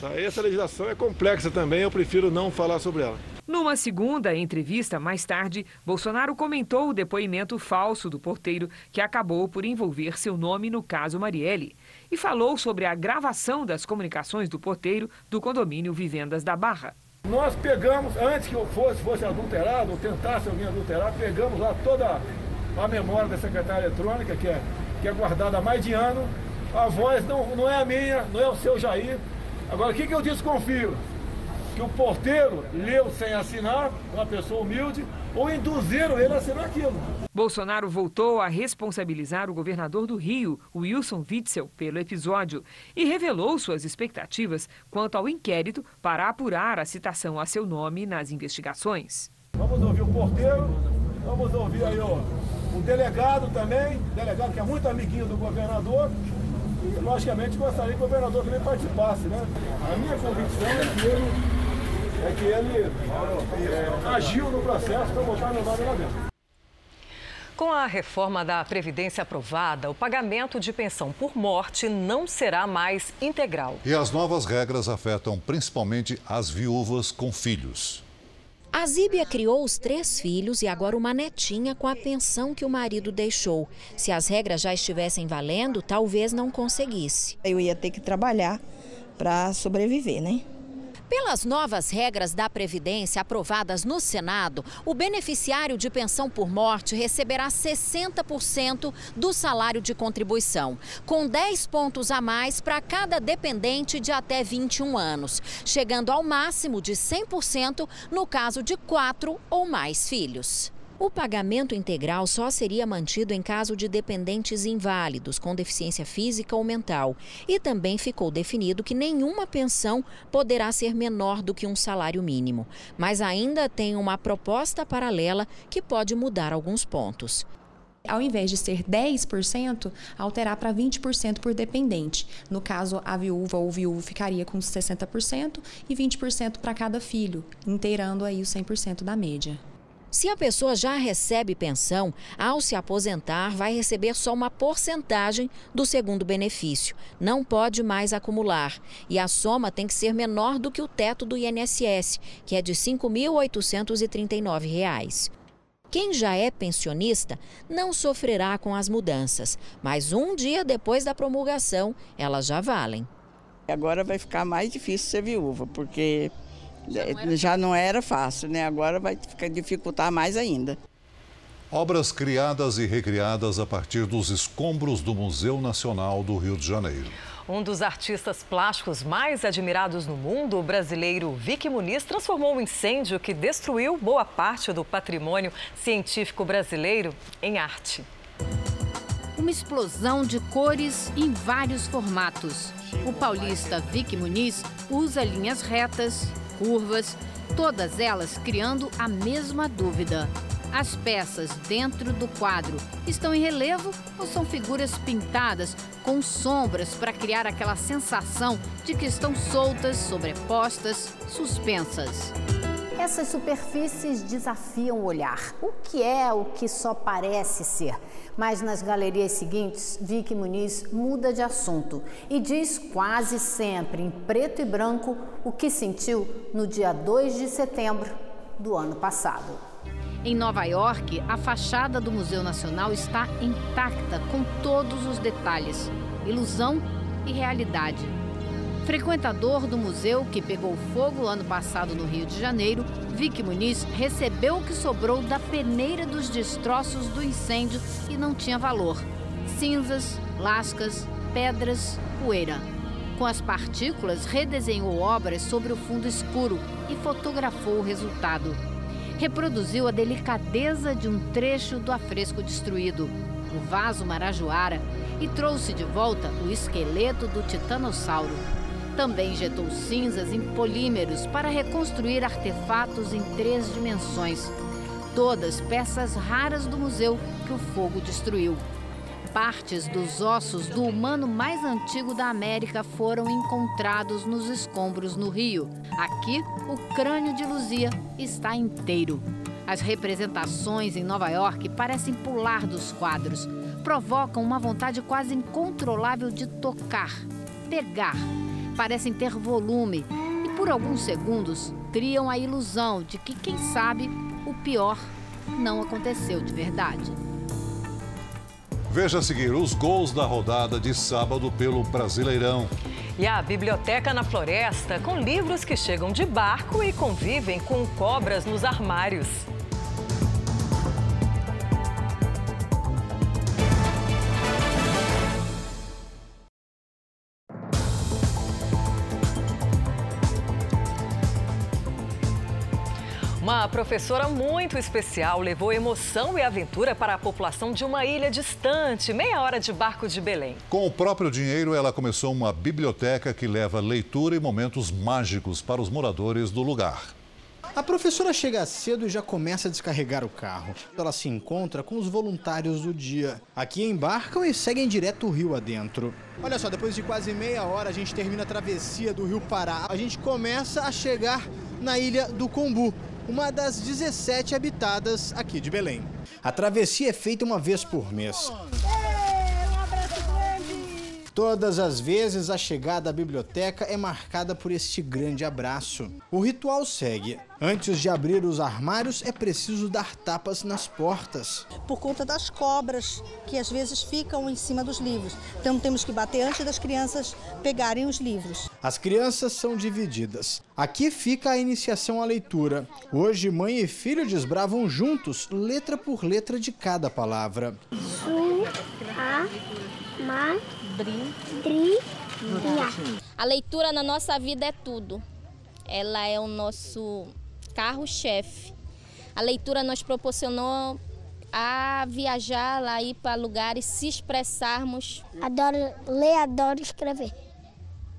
Tá? Essa legislação é complexa também, eu prefiro não falar sobre ela. Numa segunda entrevista, mais tarde, Bolsonaro comentou o depoimento falso do porteiro que acabou por envolver seu nome no caso Marielle e falou sobre a gravação das comunicações do porteiro do condomínio Vivendas da Barra. Nós pegamos, antes que eu fosse, fosse adulterado ou tentasse alguém adulterar, pegamos lá toda a memória da secretária eletrônica, que é, que é guardada há mais de ano. A voz não, não é a minha, não é o seu Jair, Agora, o que, que eu desconfio? Que o porteiro leu sem assinar, uma pessoa humilde, ou induziram ele a assinar aquilo. Bolsonaro voltou a responsabilizar o governador do Rio, Wilson Witzel, pelo episódio e revelou suas expectativas quanto ao inquérito para apurar a citação a seu nome nas investigações. Vamos ouvir o porteiro, vamos ouvir aí ó, o delegado também, delegado que é muito amiguinho do governador, e, logicamente, gostaria que o governador também participasse, né? A minha convicção é que ele, é que ele é, agiu no processo para botar meu nome lá dentro. Com a reforma da Previdência aprovada, o pagamento de pensão por morte não será mais integral. E as novas regras afetam principalmente as viúvas com filhos. A Zíbia criou os três filhos e agora uma netinha com a pensão que o marido deixou. Se as regras já estivessem valendo, talvez não conseguisse. Eu ia ter que trabalhar para sobreviver, né? Pelas novas regras da Previdência aprovadas no Senado, o beneficiário de pensão por morte receberá 60% do salário de contribuição, com 10 pontos a mais para cada dependente de até 21 anos, chegando ao máximo de 100% no caso de quatro ou mais filhos. O pagamento integral só seria mantido em caso de dependentes inválidos com deficiência física ou mental. E também ficou definido que nenhuma pensão poderá ser menor do que um salário mínimo. Mas ainda tem uma proposta paralela que pode mudar alguns pontos ao invés de ser 10%, alterar para 20% por dependente. No caso, a viúva ou viúvo ficaria com 60% e 20% para cada filho, inteirando aí o 100% da média. Se a pessoa já recebe pensão, ao se aposentar, vai receber só uma porcentagem do segundo benefício. Não pode mais acumular. E a soma tem que ser menor do que o teto do INSS, que é de R$ 5.839. Quem já é pensionista não sofrerá com as mudanças, mas um dia depois da promulgação, elas já valem. Agora vai ficar mais difícil ser viúva, porque não, já não era fácil, né? Agora vai ficar dificultar mais ainda. Obras criadas e recriadas a partir dos escombros do Museu Nacional do Rio de Janeiro. Um dos artistas plásticos mais admirados no mundo, o brasileiro Vicky Muniz, transformou um incêndio que destruiu boa parte do patrimônio científico brasileiro em arte. Uma explosão de cores em vários formatos. O paulista Vicky Muniz usa linhas retas, curvas, todas elas criando a mesma dúvida. As peças dentro do quadro estão em relevo ou são figuras pintadas com sombras para criar aquela sensação de que estão soltas, sobrepostas, suspensas? Essas superfícies desafiam o olhar. O que é o que só parece ser? Mas nas galerias seguintes, Vicky Muniz muda de assunto e diz quase sempre em preto e branco o que sentiu no dia 2 de setembro do ano passado. Em Nova York, a fachada do Museu Nacional está intacta com todos os detalhes. Ilusão e realidade. Frequentador do museu que pegou fogo ano passado no Rio de Janeiro, Vicky Muniz recebeu o que sobrou da peneira dos destroços do incêndio e não tinha valor: cinzas, lascas, pedras, poeira. Com as partículas, redesenhou obras sobre o fundo escuro e fotografou o resultado. Reproduziu a delicadeza de um trecho do afresco destruído, o vaso Marajoara, e trouxe de volta o esqueleto do titanossauro. Também injetou cinzas em polímeros para reconstruir artefatos em três dimensões. Todas peças raras do museu que o fogo destruiu. Partes dos ossos do humano mais antigo da América foram encontrados nos escombros no Rio. Aqui, o crânio de Luzia está inteiro. As representações em Nova York parecem pular dos quadros. Provocam uma vontade quase incontrolável de tocar, pegar. Parecem ter volume e, por alguns segundos, criam a ilusão de que, quem sabe, o pior não aconteceu de verdade. Veja a seguir os gols da rodada de sábado pelo Brasileirão. E a Biblioteca na Floresta, com livros que chegam de barco e convivem com cobras nos armários. Uma professora muito especial levou emoção e aventura para a população de uma ilha distante, meia hora de barco de Belém. Com o próprio dinheiro, ela começou uma biblioteca que leva leitura e momentos mágicos para os moradores do lugar. A professora chega cedo e já começa a descarregar o carro. Ela se encontra com os voluntários do dia. Aqui embarcam e seguem direto o rio adentro. Olha só, depois de quase meia hora a gente termina a travessia do rio Pará. A gente começa a chegar na ilha do Combu uma das 17 habitadas aqui de Belém. A travessia é feita uma vez por mês. Todas as vezes a chegada à biblioteca é marcada por este grande abraço. O ritual segue. Antes de abrir os armários, é preciso dar tapas nas portas. Por conta das cobras que às vezes ficam em cima dos livros. Então temos que bater antes das crianças pegarem os livros. As crianças são divididas. Aqui fica a iniciação à leitura. Hoje, mãe e filho desbravam juntos, letra por letra de cada palavra. Su, a, ma, a leitura na nossa vida é tudo. Ela é o nosso carro-chefe. A leitura nos proporcionou a viajar, a ir para lugares, se expressarmos. Adoro ler, adoro escrever.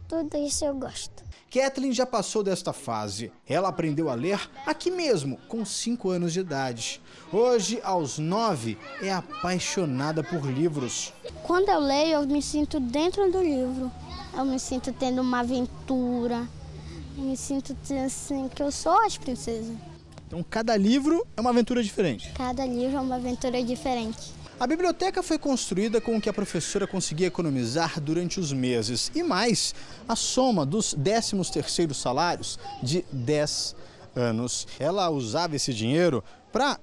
Tudo isso eu gosto. Kathleen já passou desta fase. Ela aprendeu a ler aqui mesmo, com 5 anos de idade. Hoje, aos 9, é apaixonada por livros. Quando eu leio, eu me sinto dentro do livro. Eu me sinto tendo uma aventura. Eu me sinto assim que eu sou as princesas. Então, cada livro é uma aventura diferente. Cada livro é uma aventura diferente. A biblioteca foi construída com o que a professora conseguia economizar durante os meses e mais a soma dos 13 terceiros salários de 10 anos. Ela usava esse dinheiro para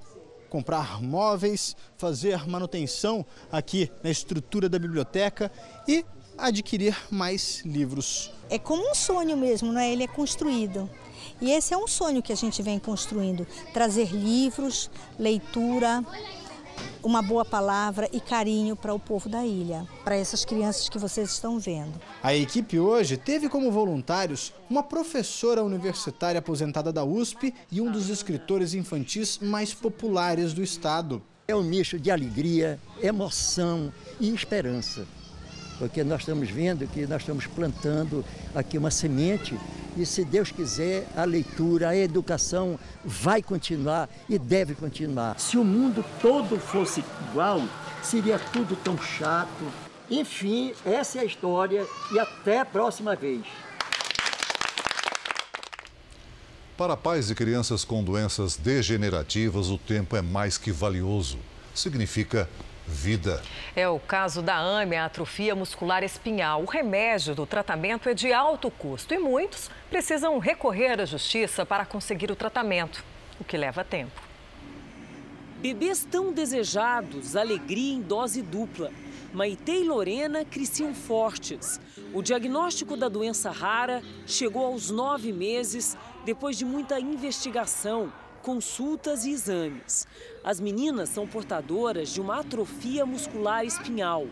comprar móveis, fazer manutenção aqui na estrutura da biblioteca e adquirir mais livros. É como um sonho mesmo, não é? Ele é construído. E esse é um sonho que a gente vem construindo: trazer livros, leitura, uma boa palavra e carinho para o povo da ilha, para essas crianças que vocês estão vendo. A equipe hoje teve como voluntários uma professora universitária aposentada da USP e um dos escritores infantis mais populares do estado. É um nicho de alegria, emoção e esperança porque nós estamos vendo que nós estamos plantando aqui uma semente e, se Deus quiser, a leitura, a educação vai continuar e deve continuar. Se o mundo todo fosse igual, seria tudo tão chato. Enfim, essa é a história e até a próxima vez. Para pais e crianças com doenças degenerativas, o tempo é mais que valioso. Significa vida. É o caso da AME, a atrofia muscular espinhal. O remédio do tratamento é de alto custo e muitos precisam recorrer à justiça para conseguir o tratamento, o que leva tempo. Bebês tão desejados, alegria em dose dupla. Maite e Lorena cresciam fortes. O diagnóstico da doença rara chegou aos nove meses, depois de muita investigação, consultas e exames. As meninas são portadoras de uma atrofia muscular espinhal,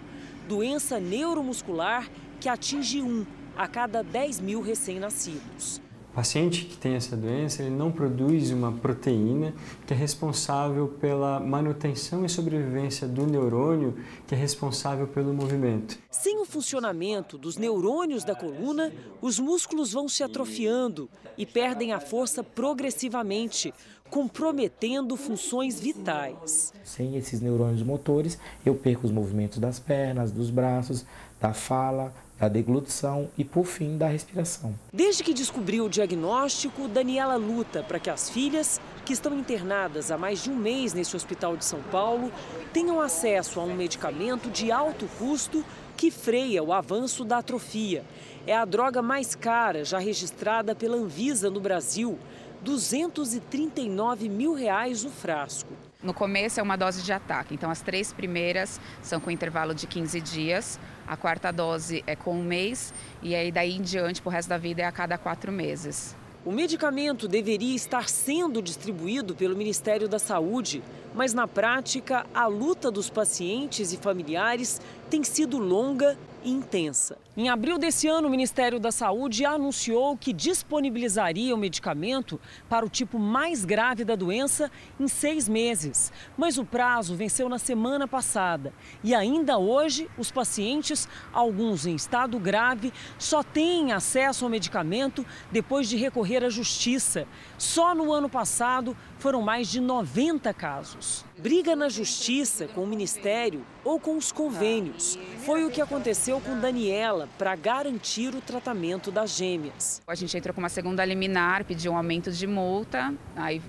doença neuromuscular que atinge um a cada 10 mil recém-nascidos. O paciente que tem essa doença ele não produz uma proteína que é responsável pela manutenção e sobrevivência do neurônio que é responsável pelo movimento. Sem o funcionamento dos neurônios da coluna, os músculos vão se atrofiando e perdem a força progressivamente, comprometendo funções vitais. Sem esses neurônios motores, eu perco os movimentos das pernas, dos braços, da fala, da deglutição e, por fim, da respiração. Desde que descobriu o diagnóstico, Daniela luta para que as filhas, que estão internadas há mais de um mês nesse hospital de São Paulo, tenham acesso a um medicamento de alto custo que freia o avanço da atrofia. É a droga mais cara já registrada pela Anvisa no Brasil. 239 mil reais o frasco. No começo é uma dose de ataque, então as três primeiras são com intervalo de 15 dias, a quarta dose é com um mês e aí daí em diante para o resto da vida é a cada quatro meses. O medicamento deveria estar sendo distribuído pelo Ministério da Saúde, mas na prática a luta dos pacientes e familiares tem sido longa e intensa. Em abril desse ano, o Ministério da Saúde anunciou que disponibilizaria o medicamento para o tipo mais grave da doença em seis meses. Mas o prazo venceu na semana passada. E ainda hoje, os pacientes, alguns em estado grave, só têm acesso ao medicamento depois de recorrer à justiça. Só no ano passado foram mais de 90 casos. Briga na justiça com o Ministério ou com os convênios. Foi o que aconteceu com Daniela para garantir o tratamento das gêmeas. A gente entrou com uma segunda liminar, pediu um aumento de multa, aí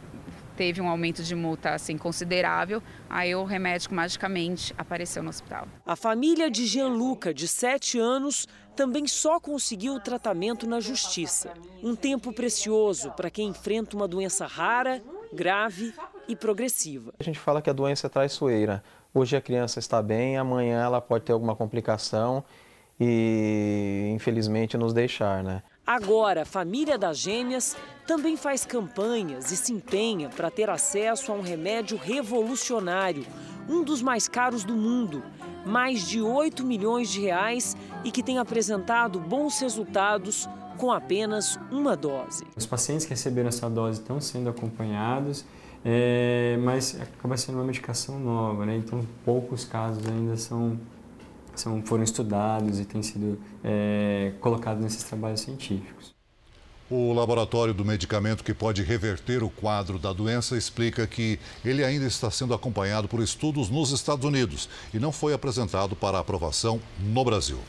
teve um aumento de multa assim considerável, aí o remédio magicamente apareceu no hospital. A família de Gianluca, de 7 anos, também só conseguiu o tratamento na justiça. Um tempo precioso para quem enfrenta uma doença rara, grave e progressiva. A gente fala que a doença é traiçoeira. Hoje a criança está bem, amanhã ela pode ter alguma complicação e infelizmente nos deixar, né? Agora, a família das gêmeas também faz campanhas e se empenha para ter acesso a um remédio revolucionário, um dos mais caros do mundo, mais de 8 milhões de reais e que tem apresentado bons resultados com apenas uma dose. Os pacientes que receberam essa dose estão sendo acompanhados, é, mas acaba sendo uma medicação nova, né? então poucos casos ainda são são, foram estudados e têm sido é, colocados nesses trabalhos científicos. O laboratório do medicamento que pode reverter o quadro da doença explica que ele ainda está sendo acompanhado por estudos nos Estados Unidos e não foi apresentado para aprovação no Brasil.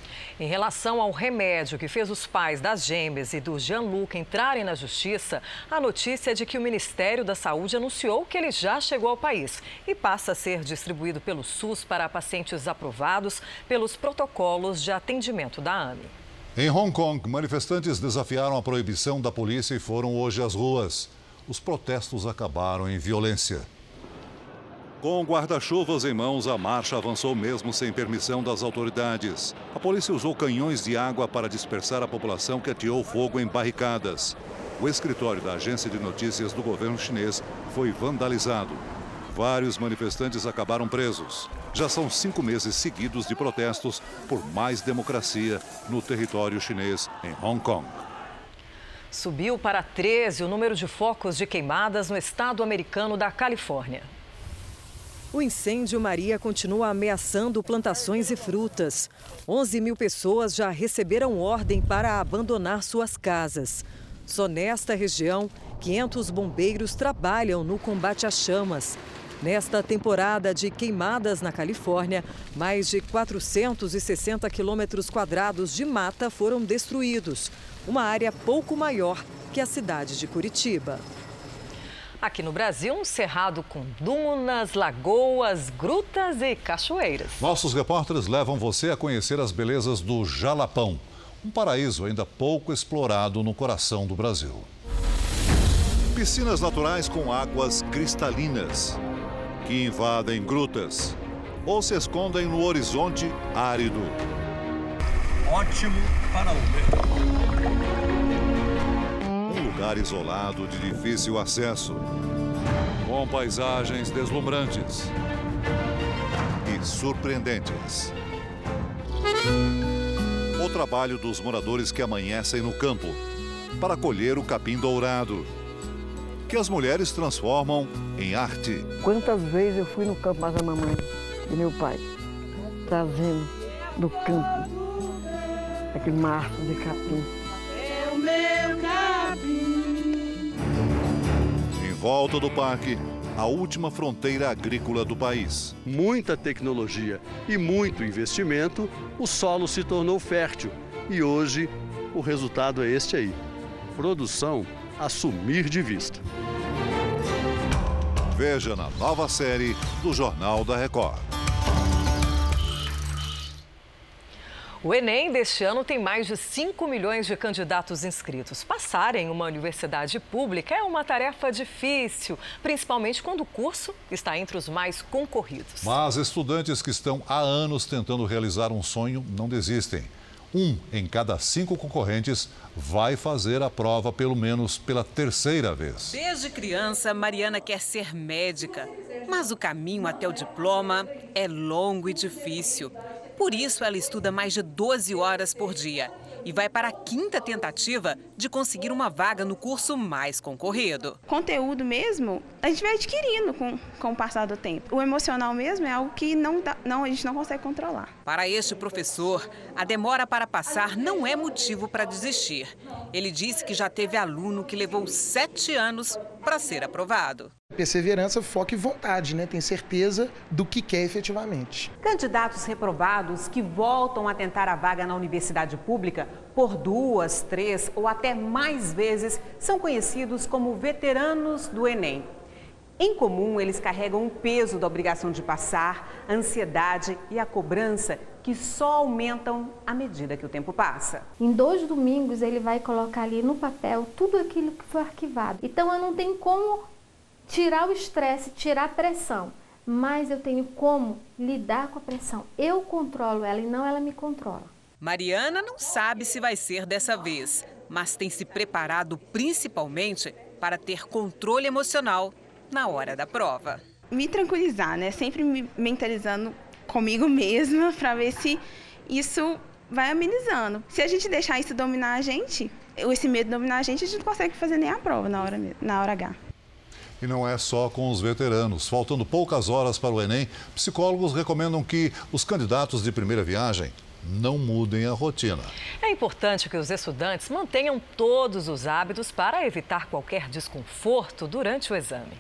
Em relação ao remédio que fez os pais das gêmeas e do Gianluca entrarem na justiça, a notícia é de que o Ministério da Saúde anunciou que ele já chegou ao país e passa a ser distribuído pelo SUS para pacientes aprovados pelos protocolos de atendimento da AME. Em Hong Kong, manifestantes desafiaram a proibição da polícia e foram hoje às ruas. Os protestos acabaram em violência. Com guarda-chuvas em mãos, a marcha avançou mesmo sem permissão das autoridades. A polícia usou canhões de água para dispersar a população que ateou fogo em barricadas. O escritório da agência de notícias do governo chinês foi vandalizado. Vários manifestantes acabaram presos. Já são cinco meses seguidos de protestos por mais democracia no território chinês em Hong Kong. Subiu para 13 o número de focos de queimadas no estado americano da Califórnia. O incêndio Maria continua ameaçando plantações e frutas. 11 mil pessoas já receberam ordem para abandonar suas casas. Só nesta região, 500 bombeiros trabalham no combate às chamas. Nesta temporada de queimadas na Califórnia, mais de 460 quilômetros quadrados de mata foram destruídos, uma área pouco maior que a cidade de Curitiba. Aqui no Brasil, um cerrado com dunas, lagoas, grutas e cachoeiras. Nossos repórteres levam você a conhecer as belezas do Jalapão, um paraíso ainda pouco explorado no coração do Brasil. Piscinas naturais com águas cristalinas que invadem grutas, ou se escondem no horizonte árido. Ótimo para Uber. Um lugar isolado de difícil acesso, com paisagens deslumbrantes e surpreendentes. O trabalho dos moradores que amanhecem no campo para colher o capim dourado, que as mulheres transformam em arte. Quantas vezes eu fui no campo da mamãe e meu pai, trazendo do campo aquele maço de capim. É o meu capim. Volta do parque, a última fronteira agrícola do país. Muita tecnologia e muito investimento, o solo se tornou fértil e hoje o resultado é este aí: produção a sumir de vista. Veja na nova série do Jornal da Record. O Enem deste ano tem mais de 5 milhões de candidatos inscritos. Passar em uma universidade pública é uma tarefa difícil, principalmente quando o curso está entre os mais concorridos. Mas estudantes que estão há anos tentando realizar um sonho não desistem. Um em cada cinco concorrentes vai fazer a prova pelo menos pela terceira vez. Desde criança, Mariana quer ser médica, mas o caminho até o diploma é longo e difícil. Por isso, ela estuda mais de 12 horas por dia. E vai para a quinta tentativa de conseguir uma vaga no curso mais concorrido. Conteúdo mesmo, a gente vai adquirindo com, com o passar do tempo. O emocional mesmo é algo que não, dá, não a gente não consegue controlar. Para este professor, a demora para passar não é motivo para desistir. Ele disse que já teve aluno que levou sete anos para ser aprovado. Perseverança, foco e vontade, né? Tem certeza do que quer efetivamente. Candidatos reprovados que voltam a tentar a vaga na universidade pública por duas, três ou até mais vezes são conhecidos como veteranos do Enem. Em comum, eles carregam o peso da obrigação de passar, a ansiedade e a cobrança que só aumentam à medida que o tempo passa. Em dois domingos, ele vai colocar ali no papel tudo aquilo que foi arquivado. Então, eu não tenho como tirar o estresse, tirar a pressão, mas eu tenho como lidar com a pressão. Eu controlo ela e não ela me controla. Mariana não sabe se vai ser dessa vez, mas tem se preparado principalmente para ter controle emocional na hora da prova. Me tranquilizar, né? Sempre me mentalizando comigo mesma [laughs] para ver se isso vai amenizando. Se a gente deixar isso dominar a gente, esse medo dominar a gente, a gente não consegue fazer nem a prova na hora, na hora H. E não é só com os veteranos. Faltando poucas horas para o Enem, psicólogos recomendam que os candidatos de primeira viagem não mudem a rotina. É importante que os estudantes mantenham todos os hábitos para evitar qualquer desconforto durante o exame.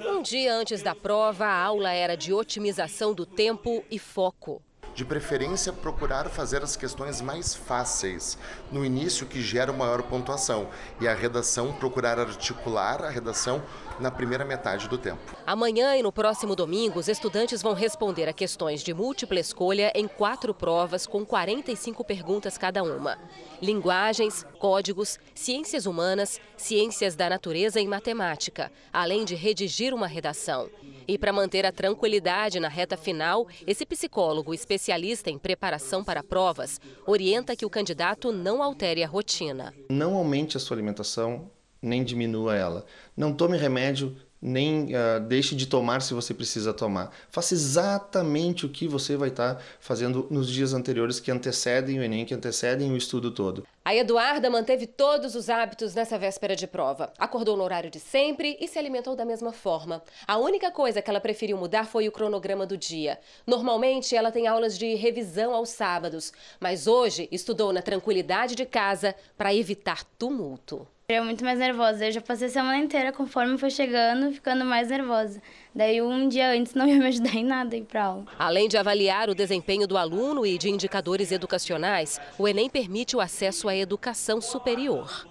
Um dia antes da prova, a aula era de otimização do tempo e foco. De preferência, procurar fazer as questões mais fáceis, no início que gera maior pontuação, e a redação, procurar articular a redação na primeira metade do tempo. Amanhã e no próximo domingo, os estudantes vão responder a questões de múltipla escolha em quatro provas com 45 perguntas cada uma. Linguagens, códigos, ciências humanas, ciências da natureza e matemática, além de redigir uma redação. E para manter a tranquilidade na reta final, esse psicólogo especialista em preparação para provas orienta que o candidato não altere a rotina. Não aumente a sua alimentação, nem diminua ela. Não tome remédio, nem uh, deixe de tomar se você precisa tomar. Faça exatamente o que você vai estar tá fazendo nos dias anteriores que antecedem o Enem, que antecedem o estudo todo. A Eduarda manteve todos os hábitos nessa véspera de prova. Acordou no horário de sempre e se alimentou da mesma forma. A única coisa que ela preferiu mudar foi o cronograma do dia. Normalmente ela tem aulas de revisão aos sábados, mas hoje estudou na tranquilidade de casa para evitar tumulto. Eu muito mais nervosa. Eu já passei a semana inteira, conforme foi chegando, ficando mais nervosa. Daí, um dia antes, não ia me ajudar em nada ir para aula. Além de avaliar o desempenho do aluno e de indicadores educacionais, o Enem permite o acesso à educação superior.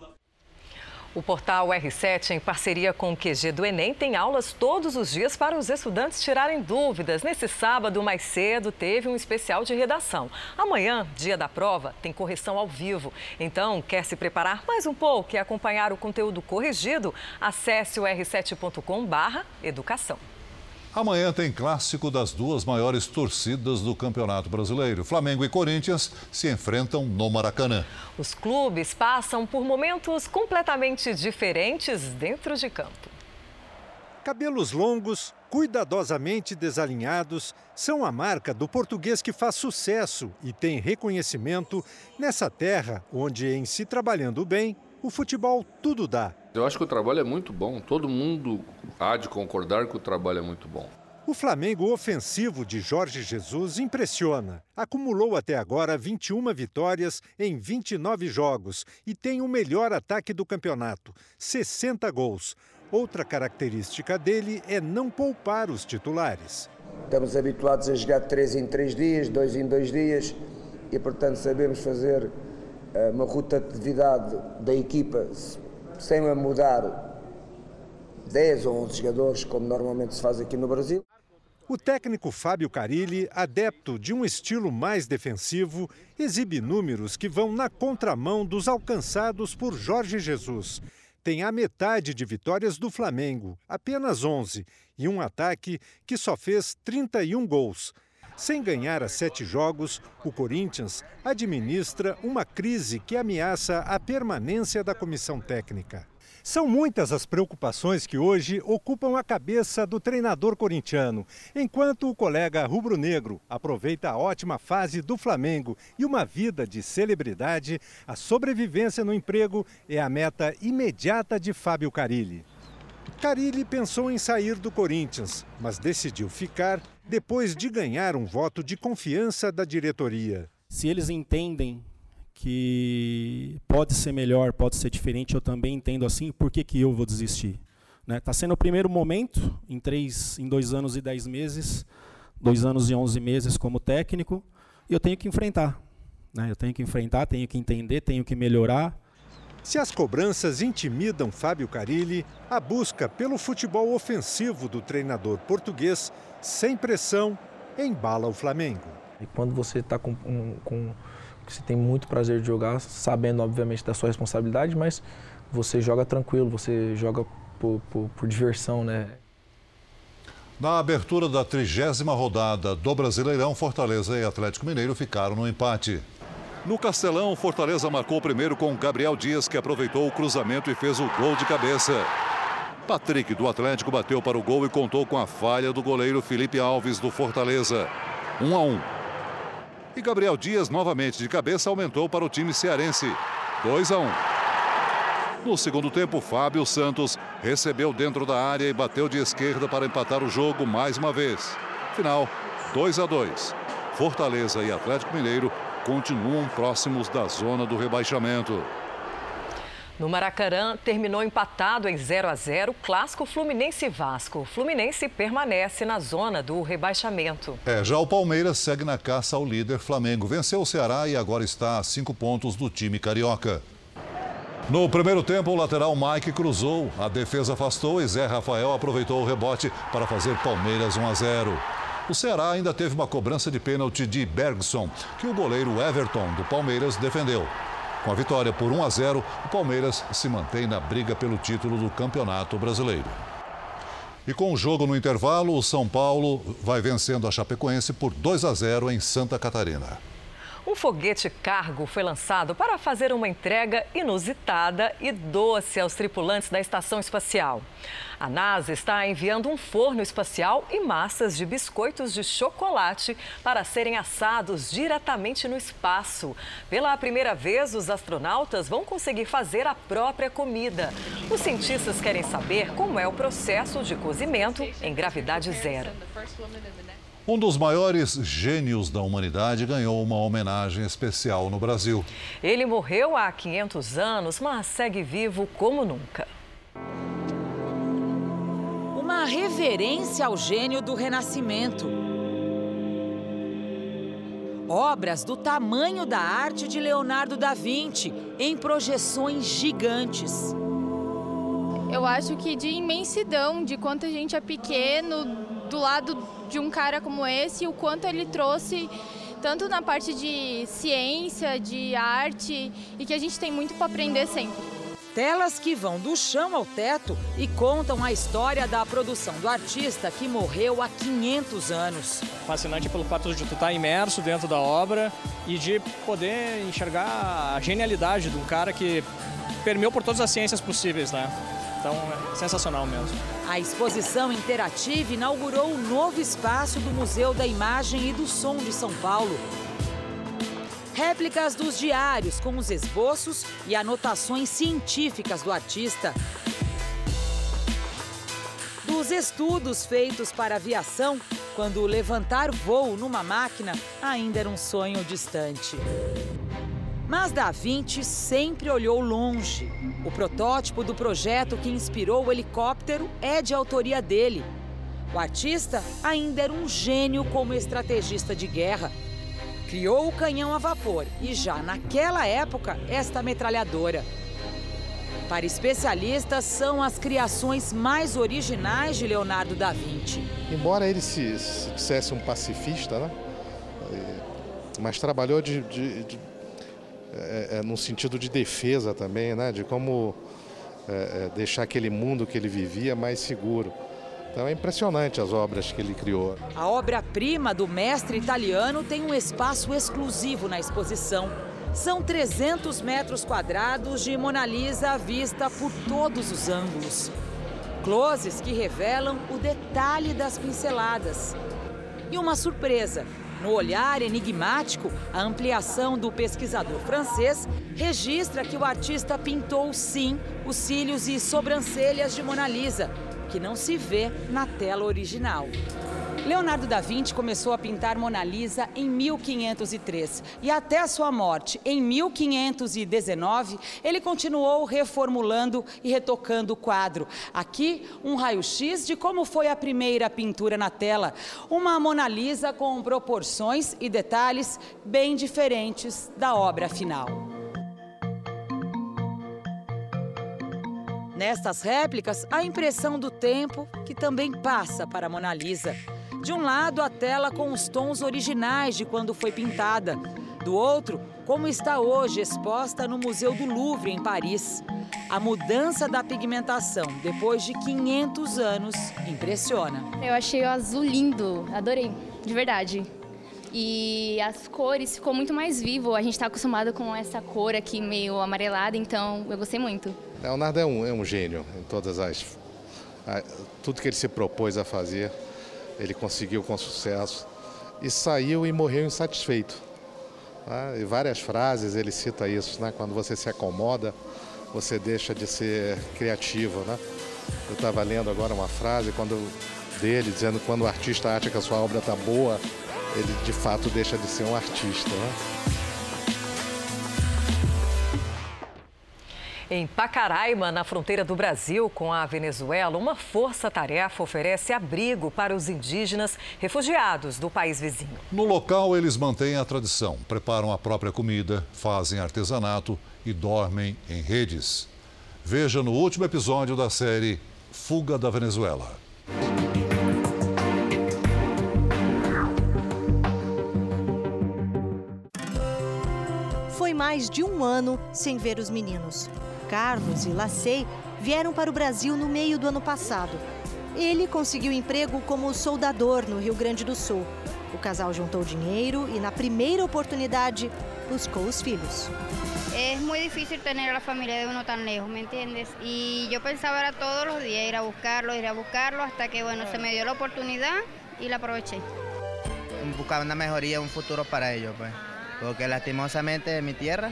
O portal R7, em parceria com o QG do Enem, tem aulas todos os dias para os estudantes tirarem dúvidas. Nesse sábado, mais cedo, teve um especial de redação. Amanhã, dia da prova, tem correção ao vivo. Então, quer se preparar mais um pouco e acompanhar o conteúdo corrigido? Acesse o r7.com/educação. Amanhã tem clássico das duas maiores torcidas do Campeonato Brasileiro. Flamengo e Corinthians se enfrentam no Maracanã. Os clubes passam por momentos completamente diferentes dentro de campo. Cabelos longos, cuidadosamente desalinhados, são a marca do português que faz sucesso e tem reconhecimento nessa terra onde, em se trabalhando bem, o futebol tudo dá. Eu acho que o trabalho é muito bom, todo mundo há de concordar que o trabalho é muito bom. O Flamengo ofensivo de Jorge Jesus impressiona. Acumulou até agora 21 vitórias em 29 jogos e tem o melhor ataque do campeonato, 60 gols. Outra característica dele é não poupar os titulares. Estamos habituados a jogar 3 em 3 dias, 2 em 2 dias e, portanto, sabemos fazer uma rotatividade da equipa sem mudar 10 ou 11 jogadores, como normalmente se faz aqui no Brasil. O técnico Fábio Carilli, adepto de um estilo mais defensivo, exibe números que vão na contramão dos alcançados por Jorge Jesus tem a metade de vitórias do Flamengo, apenas 11, e um ataque que só fez 31 gols. Sem ganhar a sete jogos, o Corinthians administra uma crise que ameaça a permanência da comissão técnica. São muitas as preocupações que hoje ocupam a cabeça do treinador corintiano, enquanto o colega rubro-negro aproveita a ótima fase do Flamengo e uma vida de celebridade, a sobrevivência no emprego é a meta imediata de Fábio Carilli. Carilli pensou em sair do Corinthians, mas decidiu ficar depois de ganhar um voto de confiança da diretoria. Se eles entendem que pode ser melhor, pode ser diferente, eu também entendo assim, por que, que eu vou desistir? Está né? Tá sendo o primeiro momento, em, três, em dois anos e dez meses, dois anos e onze meses como técnico, e eu tenho que enfrentar. Né? Eu tenho que enfrentar, tenho que entender, tenho que melhorar. Se as cobranças intimidam Fábio Carilli, a busca pelo futebol ofensivo do treinador português, sem pressão, embala o Flamengo. E quando você está com, com você tem muito prazer de jogar, sabendo, obviamente, da sua responsabilidade, mas você joga tranquilo, você joga por, por, por diversão, né? Na abertura da trigésima rodada do Brasileirão, Fortaleza e Atlético Mineiro ficaram no empate. No Castelão, Fortaleza marcou primeiro com Gabriel Dias, que aproveitou o cruzamento e fez o gol de cabeça. Patrick, do Atlético, bateu para o gol e contou com a falha do goleiro Felipe Alves, do Fortaleza. 1 a 1. E Gabriel Dias, novamente de cabeça, aumentou para o time cearense. 2 a 1. No segundo tempo, Fábio Santos recebeu dentro da área e bateu de esquerda para empatar o jogo mais uma vez. Final, 2 a 2. Fortaleza e Atlético Mineiro continuam próximos da zona do rebaixamento. No Maracanã, terminou empatado em 0 a 0 clássico Fluminense Vasco. O Fluminense permanece na zona do rebaixamento. É, já o Palmeiras segue na caça ao líder Flamengo. Venceu o Ceará e agora está a cinco pontos do time carioca. No primeiro tempo, o lateral Mike cruzou, a defesa afastou e Zé Rafael aproveitou o rebote para fazer Palmeiras 1 a 0. O Ceará ainda teve uma cobrança de pênalti de Bergson, que o goleiro Everton do Palmeiras defendeu. Com a vitória por 1 a 0, o Palmeiras se mantém na briga pelo título do Campeonato Brasileiro. E com o jogo no intervalo, o São Paulo vai vencendo a Chapecoense por 2 a 0 em Santa Catarina. Um foguete cargo foi lançado para fazer uma entrega inusitada e doce aos tripulantes da estação espacial. A NASA está enviando um forno espacial e massas de biscoitos de chocolate para serem assados diretamente no espaço. Pela primeira vez, os astronautas vão conseguir fazer a própria comida. Os cientistas querem saber como é o processo de cozimento em gravidade zero. Um dos maiores gênios da humanidade ganhou uma homenagem especial no Brasil. Ele morreu há 500 anos, mas segue vivo como nunca. Uma reverência ao gênio do Renascimento. Obras do tamanho da arte de Leonardo da Vinci, em projeções gigantes. Eu acho que de imensidão, de quanto a gente é pequeno do lado de um cara como esse, o quanto ele trouxe tanto na parte de ciência, de arte e que a gente tem muito para aprender sempre. Telas que vão do chão ao teto e contam a história da produção do artista que morreu há 500 anos. Fascinante pelo fato de tu estar imerso dentro da obra e de poder enxergar a genialidade de um cara que permeou por todas as ciências possíveis, né? Então, é sensacional mesmo. A exposição interativa inaugurou um novo espaço do Museu da Imagem e do Som de São Paulo. Réplicas dos diários com os esboços e anotações científicas do artista. Dos estudos feitos para aviação, quando levantar voo numa máquina ainda era um sonho distante. Mas Da Vinci sempre olhou longe. O protótipo do projeto que inspirou o helicóptero é de autoria dele. O artista ainda era um gênio como estrategista de guerra. Criou o canhão a vapor e já naquela época esta metralhadora. Para especialistas, são as criações mais originais de Leonardo da Vinci. Embora ele se, se dissesse um pacifista, né? mas trabalhou de, de, de é, é, no sentido de defesa também, né? de como é, é, deixar aquele mundo que ele vivia mais seguro. Então é impressionante as obras que ele criou. A obra-prima do mestre italiano tem um espaço exclusivo na exposição. São 300 metros quadrados de Mona Lisa vista por todos os ângulos. Closes que revelam o detalhe das pinceladas. E uma surpresa: no olhar enigmático, a ampliação do pesquisador francês registra que o artista pintou sim os cílios e sobrancelhas de Mona Lisa, que não se vê na tela original. Leonardo da Vinci começou a pintar Mona Lisa em 1503 e até a sua morte, em 1519, ele continuou reformulando e retocando o quadro. Aqui, um raio-x de como foi a primeira pintura na tela. Uma Mona Lisa com proporções e detalhes bem diferentes da obra final. Nestas réplicas, a impressão do tempo que também passa para a Mona Lisa. De um lado, a tela com os tons originais de quando foi pintada. Do outro, como está hoje exposta no Museu do Louvre, em Paris. A mudança da pigmentação depois de 500 anos impressiona. Eu achei o azul lindo, adorei, de verdade. E as cores ficou muito mais vivo. A gente está acostumado com essa cor aqui meio amarelada, então eu gostei muito. Leonardo é um, é um gênio em todas as. tudo que ele se propôs a fazer ele conseguiu com sucesso e saiu e morreu insatisfeito. Né? E várias frases ele cita isso, né? quando você se acomoda, você deixa de ser criativo. Né? Eu estava lendo agora uma frase quando, dele dizendo que quando o artista acha que a sua obra está boa, ele de fato deixa de ser um artista. Né? Em Pacaraima, na fronteira do Brasil com a Venezuela, uma força-tarefa oferece abrigo para os indígenas refugiados do país vizinho. No local, eles mantêm a tradição, preparam a própria comida, fazem artesanato e dormem em redes. Veja no último episódio da série Fuga da Venezuela. Foi mais de um ano sem ver os meninos. Carlos e Lacey vieram para o Brasil no meio do ano passado. Ele conseguiu emprego como soldador no Rio Grande do Sul. O casal juntou dinheiro e, na primeira oportunidade, buscou os filhos. É muito difícil ter a família de uno tão lejos, ¿me entiendes? E eu pensava era todos os dias ir a buscarlo, ir a buscarlo, hasta que bueno, se me dio a oportunidade e la aproveché. Buscar uma melhoria, um futuro para eles, pues. porque lastimosamente en mi tierra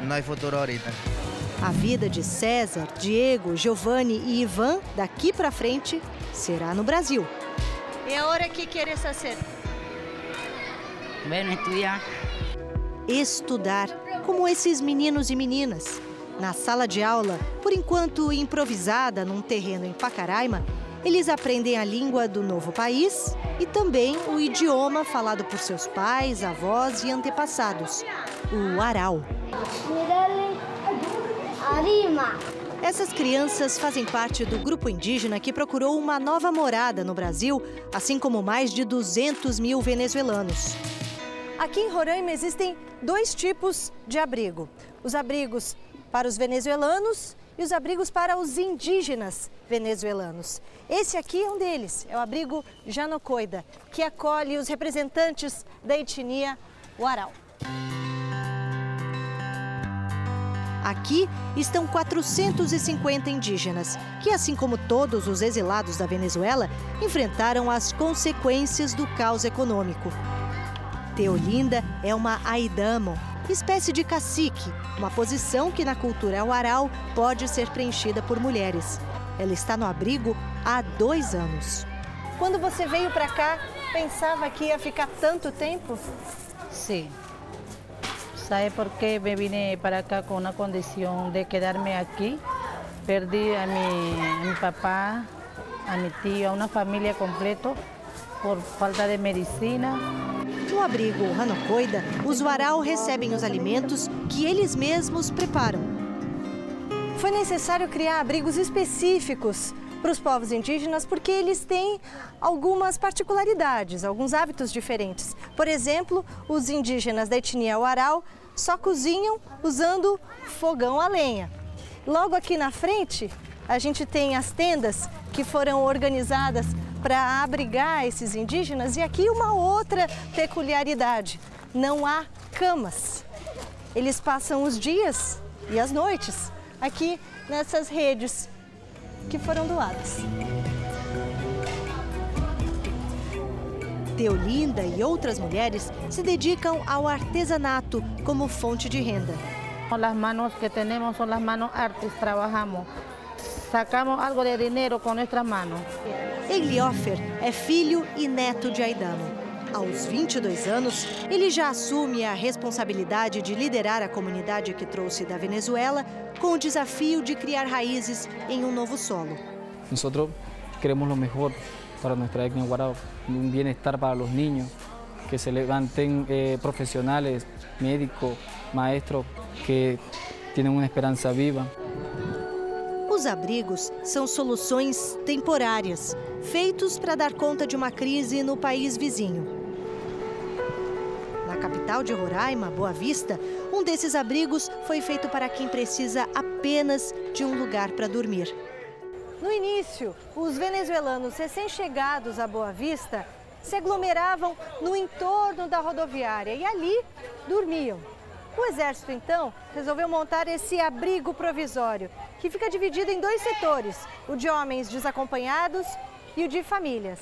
não há futuro ahorita. A vida de César, Diego, Giovanni e Ivan daqui para frente será no Brasil. E agora o que queres fazer? Bueno, estudar. Estudar, como esses meninos e meninas. Na sala de aula, por enquanto improvisada num terreno em Pacaraima, eles aprendem a língua do novo país e também o idioma falado por seus pais, avós e antepassados, o aral. Arima. Essas crianças fazem parte do grupo indígena que procurou uma nova morada no Brasil, assim como mais de 200 mil venezuelanos. Aqui em Roraima existem dois tipos de abrigo: os abrigos para os venezuelanos e os abrigos para os indígenas venezuelanos. Esse aqui é um deles, é o abrigo Janocoida, que acolhe os representantes da etnia Uarau. Aqui estão 450 indígenas, que, assim como todos os exilados da Venezuela, enfrentaram as consequências do caos econômico. Teolinda é uma aidamo, espécie de cacique, uma posição que na cultura uaral pode ser preenchida por mulheres. Ela está no abrigo há dois anos. Quando você veio para cá, pensava que ia ficar tanto tempo? Sim. ¿Sabe por qué me vine para acá con una condición de quedarme aquí? Perdí a mi, a mi papá, a mi tío, a una familia completa por falta de medicina. No abrigo Hanocoida, os Warau recebem os alimentos que eles mesmos preparam. Foi necessário criar abrigos específicos para os povos indígenas porque eles têm algumas particularidades, alguns hábitos diferentes. Por exemplo, os indígenas da etnia Warau só cozinham usando fogão a lenha. Logo aqui na frente, a gente tem as tendas que foram organizadas para abrigar esses indígenas e aqui uma outra peculiaridade: não há camas. Eles passam os dias e as noites aqui nessas redes que foram doadas. Teolinda e outras mulheres se dedicam ao artesanato como fonte de renda. As manos que temos são as manos artes, trabalhamos. Sacamos algo de dinheiro com nossas manos. Eliofer é filho e neto de Aidamo. Aos 22 anos, ele já assume a responsabilidade de liderar a comunidade que trouxe da Venezuela com o desafio de criar raízes em um novo solo. Nós queremos o melhor para nuestra etnia guarao, un bienestar para los niños, que se levanten eh, profesionales, médicos, maestros que tienen una esperança viva. Os abrigos são soluções temporárias, feitos para dar conta de uma crise no país vizinho. Capital de Roraima, Boa Vista, um desses abrigos foi feito para quem precisa apenas de um lugar para dormir. No início, os venezuelanos recém-chegados a Boa Vista se aglomeravam no entorno da rodoviária e ali dormiam. O exército, então, resolveu montar esse abrigo provisório, que fica dividido em dois setores: o de homens desacompanhados e o de famílias.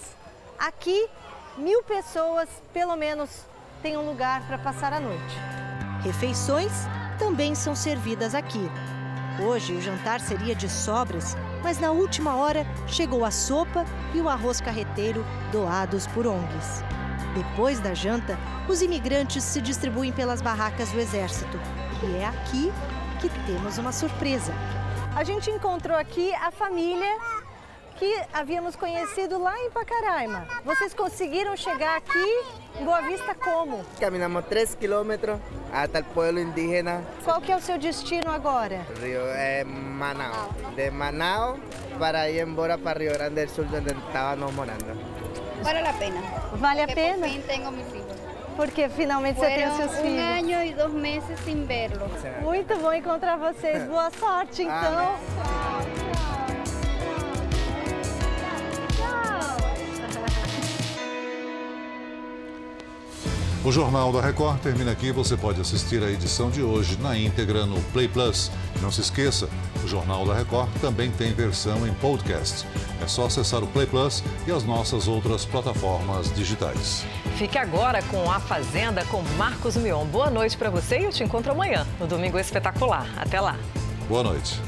Aqui, mil pessoas, pelo menos, têm um lugar para passar a noite. Refeições também são servidas aqui. Hoje o jantar seria de sobras, mas na última hora chegou a sopa e o arroz carreteiro doados por ONGs. Depois da janta, os imigrantes se distribuem pelas barracas do Exército. E é aqui que temos uma surpresa. A gente encontrou aqui a família que havíamos conhecido lá em Pacaraima. Vocês conseguiram chegar aqui em Boa Vista como? Caminhamos 3 quilômetros até o pueblo indígena. Qual que é o seu destino agora? Rio é Manaus. De Manaus para ir embora para Rio Grande do Sul, onde estávamos morando. Vale a pena. Vale a Porque pena? Por fin tengo mis hijos. Porque finalmente você tem os seus un filhos. año y dos meses sin verlos. Muito bom encontrar vocês. Boa sorte, então. [laughs] O Jornal da Record termina aqui. Você pode assistir a edição de hoje na íntegra no Play Plus. Não se esqueça, o Jornal da Record também tem versão em podcast. É só acessar o Play Plus e as nossas outras plataformas digitais. Fique agora com A Fazenda com Marcos Mion. Boa noite para você e eu te encontro amanhã, no Domingo Espetacular. Até lá. Boa noite.